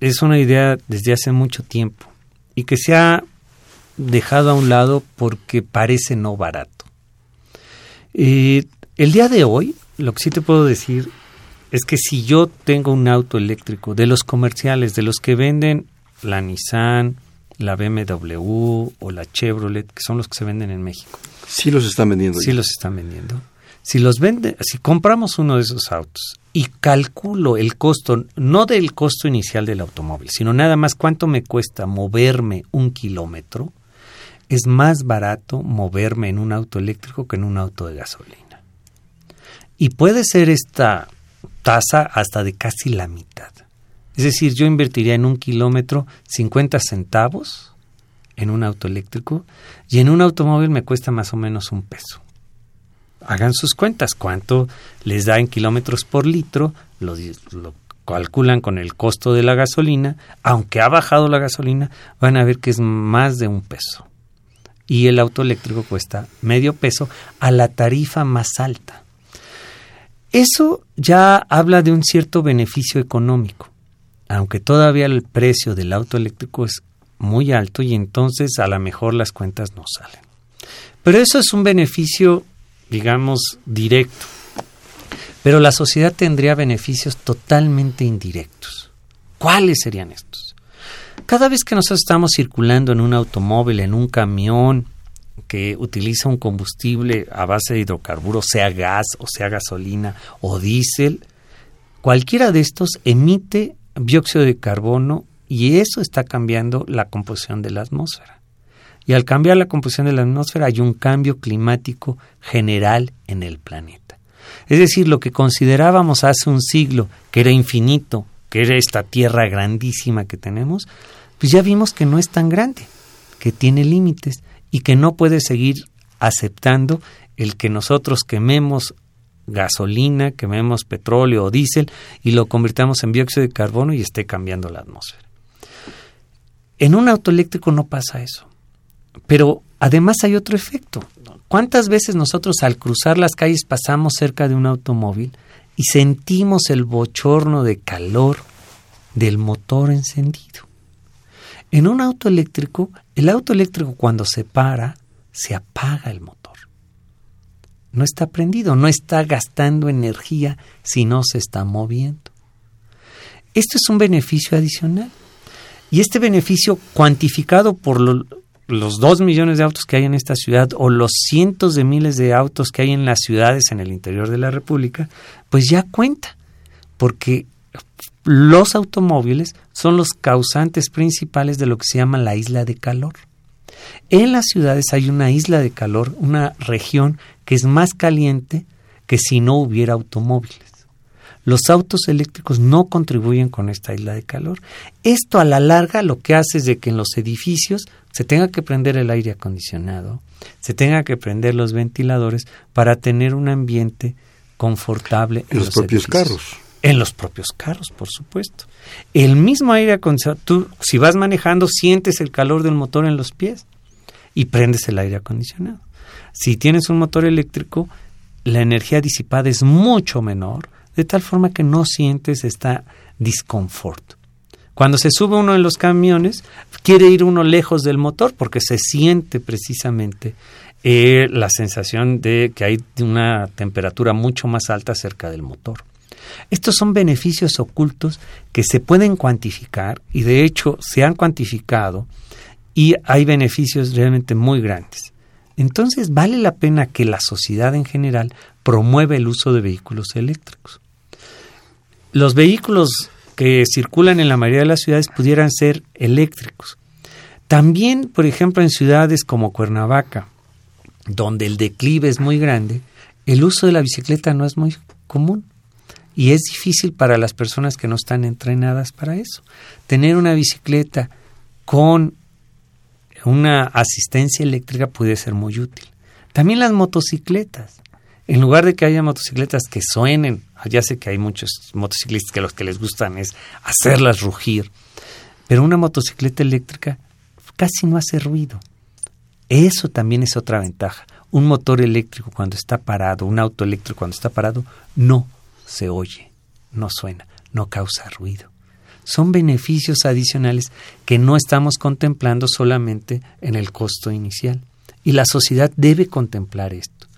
es una idea desde hace mucho tiempo y que se ha dejado a un lado porque parece no barato. Eh, el día de hoy, lo que sí te puedo decir es que si yo tengo un auto eléctrico de los comerciales, de los que venden la Nissan, la BMW o la Chevrolet, que son los que se venden en México, Sí los están vendiendo Sí ya. los están vendiendo. Si los vende, si compramos uno de esos autos y calculo el costo, no del costo inicial del automóvil, sino nada más cuánto me cuesta moverme un kilómetro, es más barato moverme en un auto eléctrico que en un auto de gasolina. Y puede ser esta tasa hasta de casi la mitad. Es decir, yo invertiría en un kilómetro 50 centavos en un auto eléctrico y en un automóvil me cuesta más o menos un peso. Hagan sus cuentas, cuánto les da en kilómetros por litro, lo, calculan con el costo de la gasolina, aunque ha bajado la gasolina, van a ver que es más de un peso. Y el auto eléctrico cuesta medio peso a la tarifa más alta. Eso ya habla de un cierto beneficio económico, aunque todavía el precio del auto eléctrico es muy alto y entonces a lo mejor las cuentas no salen. Pero eso es un beneficio, digamos, directo. Pero la sociedad tendría beneficios totalmente indirectos. ¿Cuáles serían estos? Cada vez que nosotros estamos circulando en un automóvil, en un camión que utiliza un combustible a base de hidrocarburos, sea gas o sea gasolina o diésel, cualquiera de estos emite dióxido de carbono y eso está cambiando la composición de la atmósfera. Y al cambiar la composición de la atmósfera hay un cambio climático general en el planeta. Es decir, lo que considerábamos hace un siglo que era infinito, que era esta tierra grandísima que tenemos, pues ya vimos que no es tan grande, que tiene límites y que no puede seguir aceptando el que nosotros quememos gasolina, quememos petróleo o diésel y lo convirtamos en dióxido de carbono y esté cambiando la atmósfera. En un auto eléctrico no pasa eso. Pero además hay otro efecto. ¿Cuántas veces nosotros al cruzar las calles pasamos cerca de un automóvil y sentimos el bochorno de calor del motor encendido. En un auto eléctrico, el auto eléctrico cuando se para, se apaga el motor. No está prendido, no está gastando energía si no se está moviendo. Esto es un beneficio adicional. Y este beneficio cuantificado por los dos millones de autos que hay en esta ciudad o los cientos de miles de autos que hay en las ciudades en el interior de la República, pues ya cuenta, porque los automóviles son los causantes principales de lo que se llama la isla de calor. En las ciudades hay una isla de calor, una región que es más caliente que si no hubiera automóviles. Los autos eléctricos no contribuyen con esta isla de calor. Esto a la larga lo que hace es de que en los edificios se tenga que prender el aire acondicionado, se tenga que prender los ventiladores para tener un ambiente confortable en, los, propios carros. En los propios carros, por supuesto. El mismo aire acondicionado, tú si vas manejando sientes el calor del motor en los pies y prendes el aire acondicionado. Si tienes un motor eléctrico, la energía disipada es mucho menor, de tal forma que no sientes esta disconfort. Cuando se sube uno en los camiones, quiere ir uno lejos del motor porque se siente precisamente eh, la sensación de que hay una temperatura mucho más alta cerca del motor. Estos son beneficios ocultos que se pueden cuantificar y de hecho se han cuantificado y hay beneficios realmente muy grandes. Entonces vale la pena que la sociedad en general promueva el uso de vehículos eléctricos. Los vehículos que circulan en la mayoría de las ciudades pudieran ser eléctricos. También, por ejemplo, en ciudades como Cuernavaca, donde el declive es muy grande, el uso de la bicicleta no es muy común. Y es difícil para las personas que no están entrenadas para eso. Tener una bicicleta con una asistencia eléctrica puede ser muy útil. También las motocicletas. En lugar de que haya motocicletas que suenen, ya sé que hay muchos motociclistas que los que les gustan es hacerlas rugir, pero una motocicleta eléctrica casi no hace ruido. Eso también es otra ventaja. Un motor eléctrico cuando está parado, un auto eléctrico cuando está parado, no se oye, no suena, no causa ruido son beneficios adicionales que no estamos contemplando solamente en el costo inicial. Y la sociedad debe contemplar esto.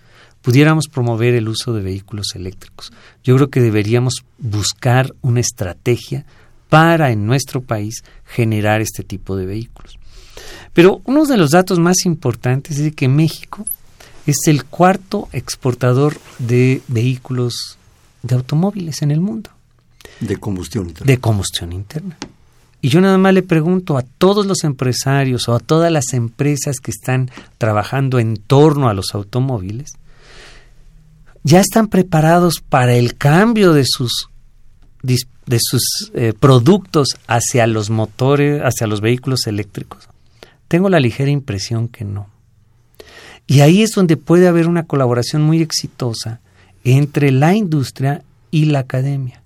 Pudiéramos promover el uso de vehículos eléctricos. Yo creo que deberíamos buscar una estrategia para en nuestro país generar este tipo de vehículos. Pero uno de los datos más importantes es que México es el cuarto exportador de vehículos de automóviles en el mundo. De combustión interna. De combustión interna. Y yo nada más le pregunto a todos los empresarios o a todas las empresas que están trabajando en torno a los automóviles, ¿ya están preparados para el cambio de sus, de sus eh, productos hacia los motores, hacia los vehículos eléctricos? Tengo la ligera impresión que no. Y ahí es donde puede haber una colaboración muy exitosa entre la industria y la academia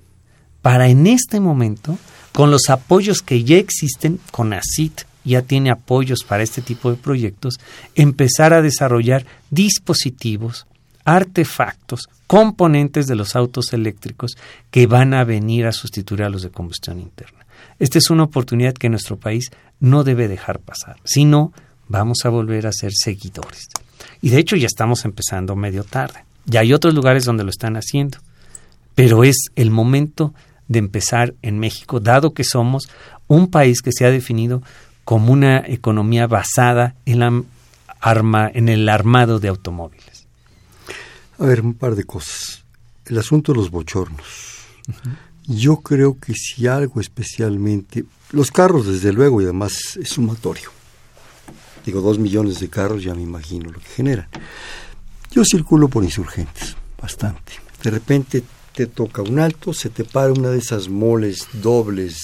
para en este momento, con los apoyos que ya existen, con ACIT ya tiene apoyos para este tipo de proyectos, empezar a desarrollar dispositivos, artefactos, componentes de los autos eléctricos que van a venir a sustituir a los de combustión interna. Esta es una oportunidad que nuestro país no debe dejar pasar, si no, vamos a volver a ser seguidores. Y de hecho ya estamos empezando medio tarde. Ya hay otros lugares donde lo están haciendo, pero es el momento de empezar en México, dado que somos un país que se ha definido como una economía basada en, la arma, en el armado de automóviles. A ver, un par de cosas. El asunto de los bochornos. Yo creo que si algo especialmente... Los carros, desde luego, y además es sumatorio. Digo, dos millones de carros, ya me imagino lo que generan. Yo circulo por insurgentes, bastante. De repente te toca un alto, se te para una de esas moles dobles,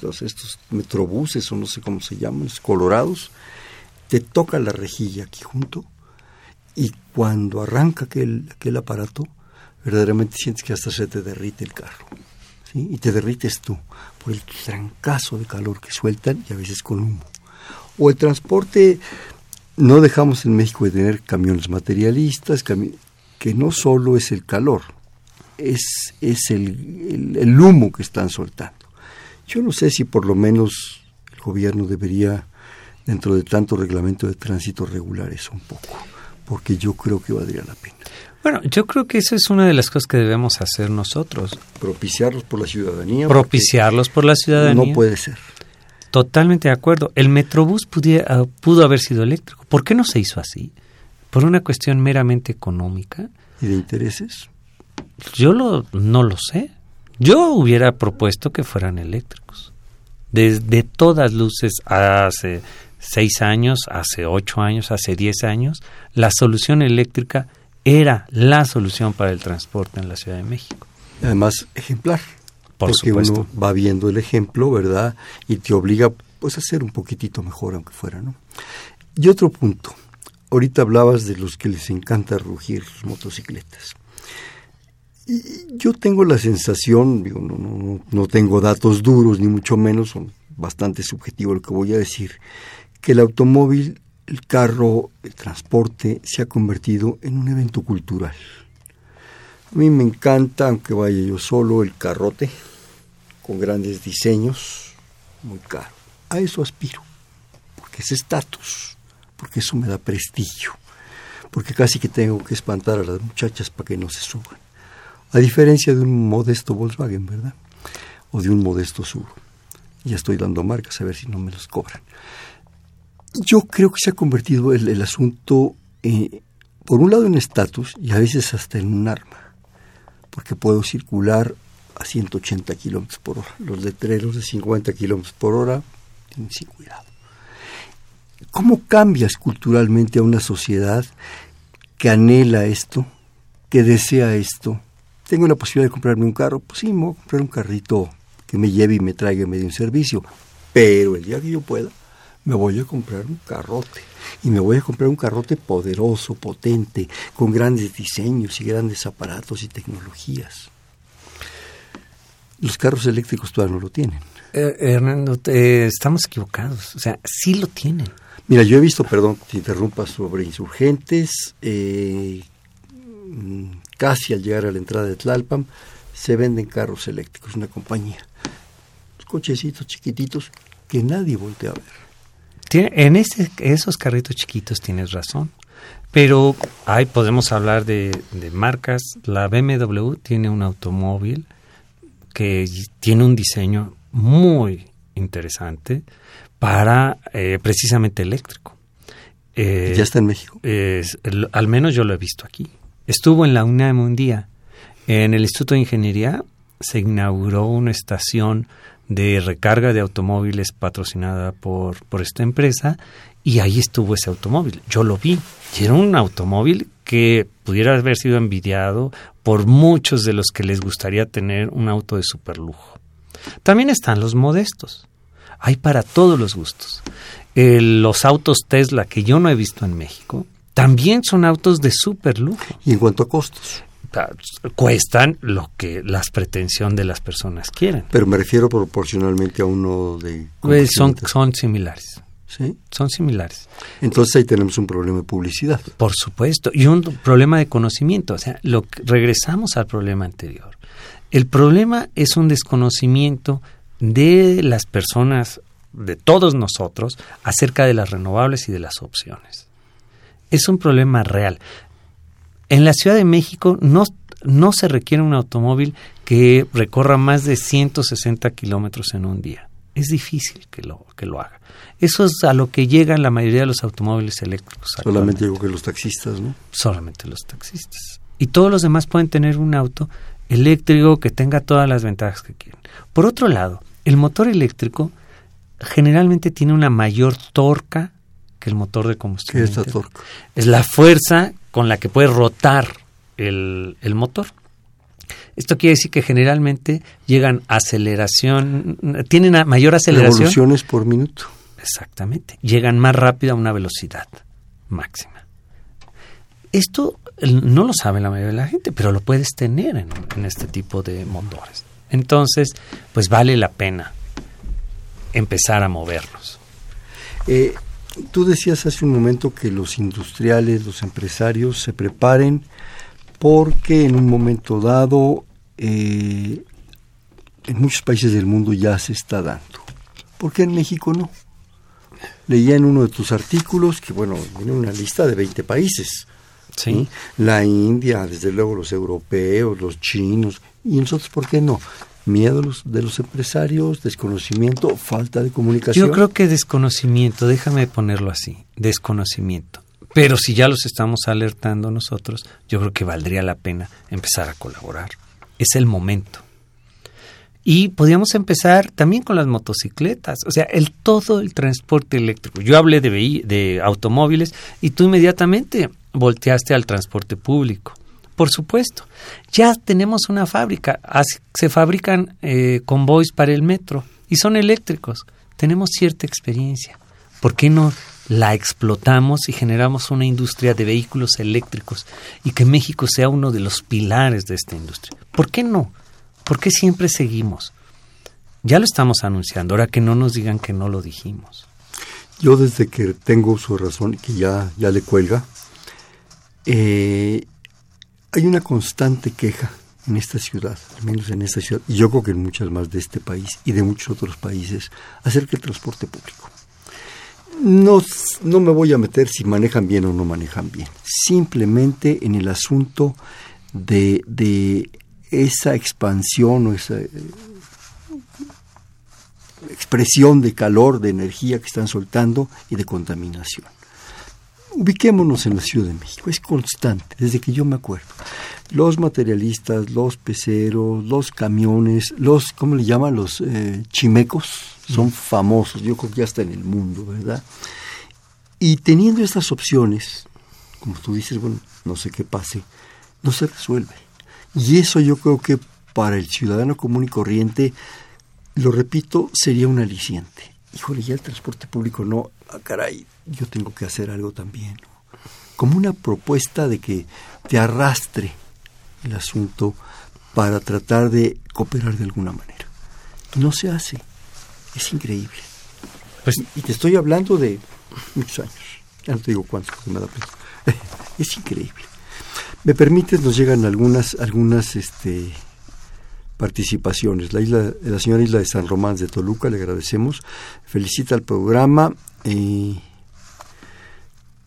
los estos metrobuses o no sé cómo se llaman, los colorados, te toca la rejilla aquí junto y cuando arranca aquel, aquel aparato, verdaderamente sientes que hasta se te derrite el carro. ¿sí? Y te derrites tú por el trancazo de calor que sueltan y a veces con humo. O el transporte, no dejamos en México de tener camiones materialistas, que no solo es el calor, es, es el, el, humo que están soltando. Yo no sé si por lo menos el gobierno debería, dentro de tanto reglamento de tránsito, regular eso un poco, porque yo creo que valdría la pena. Bueno, yo creo que eso es una de las cosas que debemos hacer nosotros. Propiciarlos por la ciudadanía. Propiciarlos por la ciudadanía. No puede ser. Totalmente de acuerdo. El Metrobús pudiera, pudo haber sido eléctrico. ¿Por qué no se hizo así? ¿Por una cuestión meramente económica? ¿Y de intereses? Yo lo, no lo sé. Yo hubiera propuesto que fueran eléctricos. Desde todas luces, hace seis años, hace ocho años, hace diez años, la solución eléctrica era la solución para el transporte en la Ciudad de México. Además, ejemplar. Por porque supuesto. uno va viendo el ejemplo, ¿verdad? Y te obliga pues a ser un poquitito mejor, aunque fuera, ¿no? Y otro punto. Ahorita hablabas de los que les encanta rugir sus motocicletas. Y yo tengo la sensación, digo, no, no, no tengo datos duros, ni mucho menos, son bastante subjetivos lo que voy a decir, que el automóvil el carro, el transporte se ha convertido en un evento cultural. A mí me encanta, aunque vaya yo solo, el carrote, con grandes diseños, muy caro. A eso aspiro, porque es estatus, porque eso me da prestigio, porque casi que tengo que espantar a las muchachas para que no se suban. A diferencia de un modesto Volkswagen, ¿verdad? O de un modesto Sur. Ya estoy dando marcas a ver si no me los cobran yo creo que se ha convertido el, asunto, eh, por un lado, en estatus y a veces hasta en un arma, porque puedo circular a 180 kilómetros por hora. Los letreros de 50 kilómetros por hora sin cuidado. ¿Cómo cambias culturalmente a una sociedad que anhela esto, que desea esto? ¿Tengo la posibilidad de comprarme un carro? Pues sí, me voy a comprar un carrito que me lleve y me traiga medio un servicio. Pero el día que yo pueda, me voy a comprar un carrote. Y me voy a comprar un carrote poderoso, potente, con grandes diseños y grandes aparatos y tecnologías. Los carros eléctricos todavía no lo tienen. Eh, Hernando, eh, estamos equivocados. O sea, sí lo tienen. Mira, yo he visto, perdón, te interrumpa, sobre insurgentes, eh, casi al llegar a la entrada de Tlalpan, se venden carros eléctricos, una compañía. Cochecitos chiquititos que nadie voltea a ver. En esos carritos chiquitos tienes razón. Pero ahí podemos hablar de, de, marcas. La BMW tiene un automóvil que tiene un diseño muy interesante para eh, precisamente eléctrico. Eh, ¿Ya está en México? Es, el, al menos yo lo he visto aquí. Estuvo en la UNAM un día. En el Instituto de Ingeniería se inauguró una estación de recarga de automóviles patrocinada por, por esta empresa y ahí estuvo ese automóvil. Yo lo vi y era un automóvil que pudiera haber sido envidiado por muchos de los que les gustaría tener un auto de superlujo. También están los modestos. Hay para todos los gustos. Los autos Tesla que yo no he visto en México también son autos de superlujo. ¿Y en cuanto a costos? Cuestan lo que las pretensión de las personas quieren. Pero me refiero proporcionalmente a uno de... Pues son, son similares. ¿Sí? Son similares. Entonces ahí tenemos un problema de publicidad. Por supuesto. Y un problema de conocimiento. O sea, lo, regresamos al problema anterior. El problema es un desconocimiento de las personas, de todos nosotros, acerca de las renovables y de las opciones. Es un problema real. En la Ciudad de México no, no se requiere un automóvil que recorra más de 160 kilómetros en un día. Es difícil que lo, que lo haga. Eso es a lo que llegan la mayoría de los automóviles eléctricos. Solamente digo que los taxistas, ¿no? Solamente los taxistas. Y todos los demás pueden tener un auto eléctrico que tenga todas las ventajas que quieren. Por otro lado, el motor eléctrico generalmente tiene una mayor torca que el motor de combustión. ¿Qué es la torca? Es la fuerza con la que puede rotar el, el motor. Esto quiere decir que generalmente llegan a aceleración, tienen a mayor aceleración. Revoluciones por minuto. Exactamente. Llegan más rápido a una velocidad máxima. Esto no lo sabe la mayoría de la gente, pero lo puedes tener en, en este tipo de motores. Entonces, pues vale la pena empezar a moverlos. Eh, tú decías hace un momento que los industriales, los empresarios se preparen porque en un momento dado eh, en muchos países del mundo ya se está dando. ¿Por qué en México no? Leía en uno de tus artículos que, bueno, viene una lista de 20 países. Sí. La India, desde luego los europeos, los chinos. ¿Y nosotros por qué no? Miedo de los, empresarios, desconocimiento, falta de comunicación. Yo creo que desconocimiento, déjame ponerlo así, desconocimiento. Pero si ya los estamos alertando nosotros, yo creo que valdría la pena empezar a colaborar. Es el momento. Y podríamos empezar también con las motocicletas, o sea, el todo el transporte eléctrico. Yo hablé de, de automóviles y tú inmediatamente volteaste al transporte público. Por supuesto, ya tenemos una fábrica, se fabrican eh, convoys para el metro y son eléctricos. Tenemos cierta experiencia. ¿Por qué no la explotamos y generamos una industria de vehículos eléctricos y que México sea uno de los pilares de esta industria? ¿Por qué no? ¿Por qué siempre seguimos? Ya lo estamos anunciando, ahora que no nos digan que no lo dijimos. Yo desde que tengo su razón, que ya, ya le cuelga, eh, hay una constante queja en esta ciudad, al menos en esta ciudad, y yo creo que en muchas más de este país y de muchos otros países, acerca del transporte público. No, no me voy a meter si manejan bien o no manejan bien, simplemente en el asunto de, de esa expansión o esa eh, expresión de calor, de energía que están soltando y de contaminación. Ubiquémonos en la Ciudad de México, es constante, desde que yo me acuerdo. Los materialistas, los peceros, los camiones, los, ¿cómo le llaman? Los eh, chimecos, son famosos, yo creo que ya está en el mundo, ¿verdad? Y teniendo estas opciones, como tú dices, bueno, no sé qué pase, no se resuelve. Y eso yo creo que para el ciudadano común y corriente, lo repito, sería un aliciente. Híjole, ya el transporte público no, ah, caray, yo tengo que hacer algo también. Como una propuesta de que te arrastre el asunto para tratar de cooperar de alguna manera. no se hace. Es increíble. Pues, y te estoy hablando de muchos años. Ya no te digo cuántos, porque me da pena. *laughs* es increíble. Me permites, nos llegan algunas, algunas este, participaciones. La, isla, la señora Isla de San Román de Toluca, le agradecemos. Felicita al programa. Eh,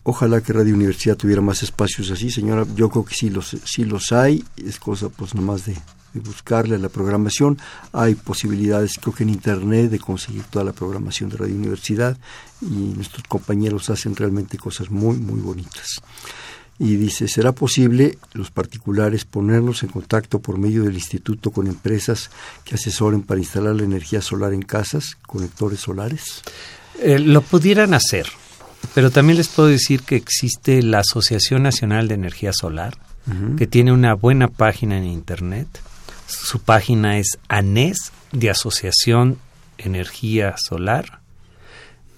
ojalá que Radio Universidad tuviera más espacios así, señora. Yo creo que sí los, sí los hay. Es cosa pues nomás de, de buscarle a la programación. Hay posibilidades, creo que en Internet, de conseguir toda la programación de Radio Universidad y nuestros compañeros hacen realmente cosas muy, muy bonitas y dice, ¿será posible los particulares ponernos en contacto por medio del instituto con empresas que asesoren para instalar la energía solar en casas, conectores solares? Eh, lo pudieran hacer, pero también les puedo decir que existe la Asociación Nacional de Energía Solar, que tiene una buena página en Internet. Su página es ANES de Asociación Energía Solar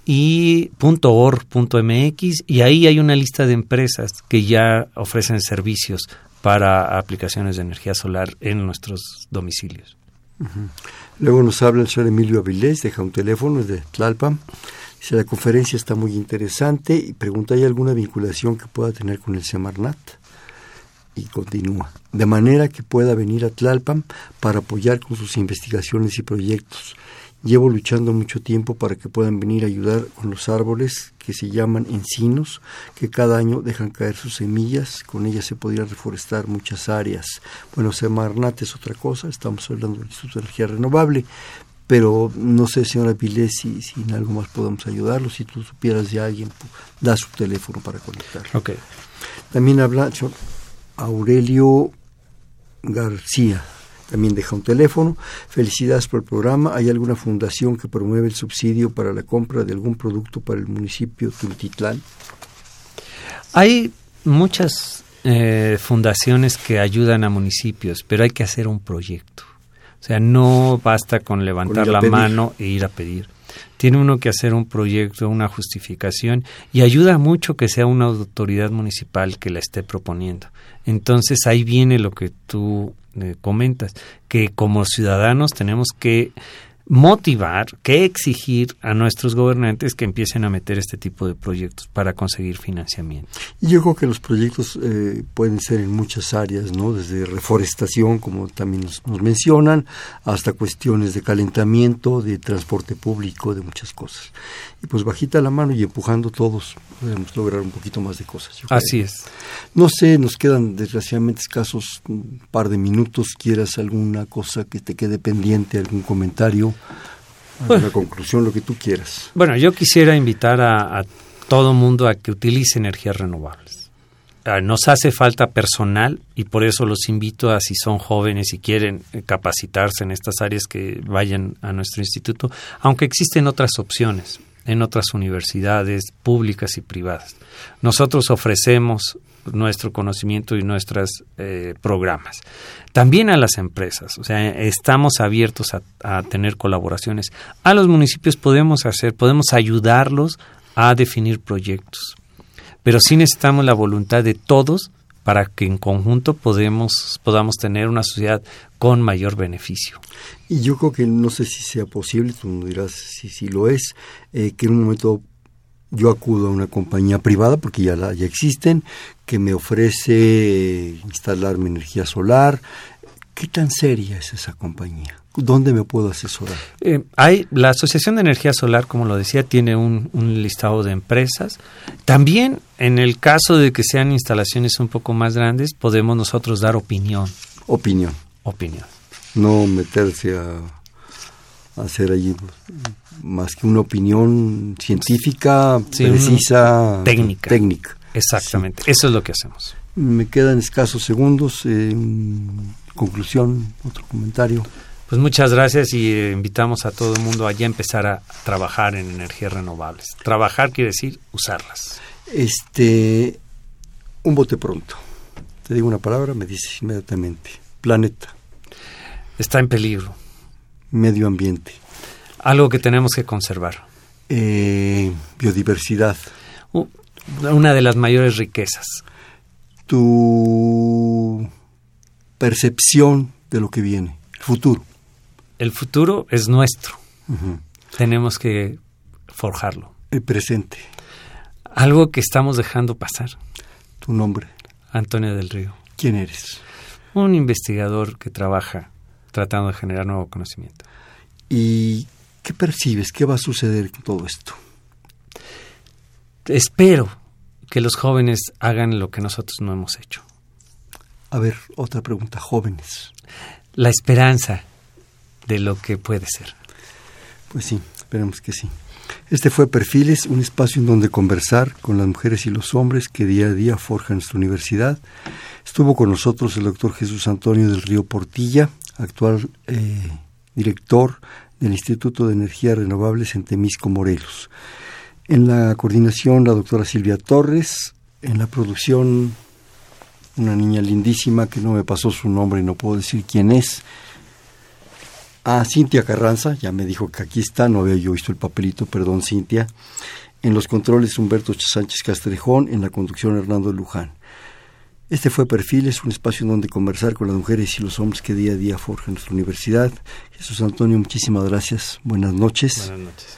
y .org.mx y ahí hay una lista de empresas que ya ofrecen servicios para aplicaciones de energía solar en nuestros domicilios. Luego nos habla el señor Emilio Avilés, deja un teléfono, es de Tlalpan. Dice, la conferencia está muy interesante y pregunta, ¿hay alguna vinculación que pueda tener con el Semarnat? Y continúa, de manera que pueda venir a Tlalpan para apoyar con sus investigaciones y proyectos Llevo luchando mucho tiempo para que puedan venir a ayudar con los árboles que se llaman encinos, que cada año dejan caer sus semillas. Con ellas se podría reforestar muchas áreas. Bueno, Semarnat es otra cosa, estamos hablando del Instituto de Energía Renovable, pero no sé, señora Vilés, si, si, en algo más podemos ayudarlo. Si tú supieras de alguien, da su teléfono para conectar. Okay. También habla Aurelio García también deja un teléfono. Felicidades por el programa. ¿Hay alguna fundación que promueve el subsidio para la compra de algún producto para el municipio Tultitlán? Hay muchas eh, fundaciones que ayudan a municipios, pero hay que hacer un proyecto. O sea, no basta con levantar la mano e ir a pedir. Tiene uno que hacer un proyecto, una justificación y ayuda mucho que sea una autoridad municipal que la esté proponiendo. Entonces ahí viene lo que tú comentas, que como ciudadanos tenemos que motivar, que exigir a nuestros gobernantes que empiecen a meter este tipo de proyectos para conseguir financiamiento. Y yo creo que los proyectos eh, pueden ser en muchas áreas, ¿no? Desde reforestación, como también nos, mencionan, hasta cuestiones de calentamiento, de transporte público, de muchas cosas. Y pues bajita la mano y empujando todos podemos lograr un poquito más de cosas. Así es. No sé, nos quedan desgraciadamente escasos un par de minutos. ¿Quieras alguna cosa que te quede pendiente, algún comentario? La conclusión, lo que tú quieras. Bueno, yo quisiera invitar a, todo mundo a que utilice energías renovables. Ah, nos hace falta personal y por eso los invito a si son jóvenes y quieren eh, capacitarse en estas áreas que vayan a nuestro instituto, aunque existen otras opciones en otras universidades públicas y privadas. Nosotros ofrecemos nuestro conocimiento y nuestros eh, programas. También a las empresas, o sea, estamos abiertos a, tener colaboraciones. A los municipios podemos hacer, podemos ayudarlos a definir proyectos, pero sí necesitamos la voluntad de todos para que en conjunto podemos, podamos tener una sociedad con mayor beneficio. Y yo creo que no sé si sea posible, tú me dirás si, si lo es, eh, que en un momento yo acudo a una compañía privada, porque ya, la, ya existen, que me ofrece instalarme energía solar. ¿Qué tan seria es esa compañía? ¿Dónde me puedo asesorar? Eh, hay la Asociación de Energía Solar, como lo decía, tiene un, un, listado de empresas. También, en el caso de que sean instalaciones un poco más grandes, podemos nosotros dar opinión. Opinión. Opinión. No meterse a hacer allí más que una opinión científica, precisa, técnica. técnica. Exactamente, eso es lo que hacemos. Me quedan escasos segundos. Conclusión, otro comentario. Pues muchas gracias y eh, invitamos a todo el mundo allá a empezar a trabajar en energías renovables. Trabajar quiere decir usarlas. Este, un bote pronto. Te digo una palabra, me dices inmediatamente. Planeta. Está en peligro medio ambiente. Algo que tenemos que conservar. Eh, biodiversidad. una de las mayores riquezas. Tu percepción de lo que viene, el futuro. El futuro es nuestro. Tenemos que forjarlo. El presente. Algo que estamos dejando pasar. Tu nombre. Antonio del Río. ¿Quién eres? Un investigador que trabaja tratando de generar nuevo conocimiento. ¿Y qué percibes? ¿Qué va a suceder con todo esto? Espero que los jóvenes hagan lo que nosotros no hemos hecho. A ver, otra pregunta, jóvenes. La esperanza de lo que puede ser. Pues sí, esperemos que sí. Este fue Perfiles, un espacio en donde conversar con las mujeres y los hombres que día a día forjan nuestra universidad. Estuvo con nosotros el doctor Jesús Antonio del Río Portilla, actual eh, director del Instituto de Energías Renovables en Temisco, Morelos. En la coordinación, la doctora Silvia Torres. En la producción, una niña lindísima que no me pasó su nombre y no puedo decir quién es. A Cintia Carranza, ya me dijo que aquí está, no había yo visto el papelito, perdón Cintia. En los controles Humberto Sánchez Castrejón, en la conducción Hernando Luján. Este fue Perfiles, un espacio en donde conversar con las mujeres y los hombres que día a día forjan nuestra universidad. Jesús Antonio, muchísimas gracias. Buenas noches. Buenas noches.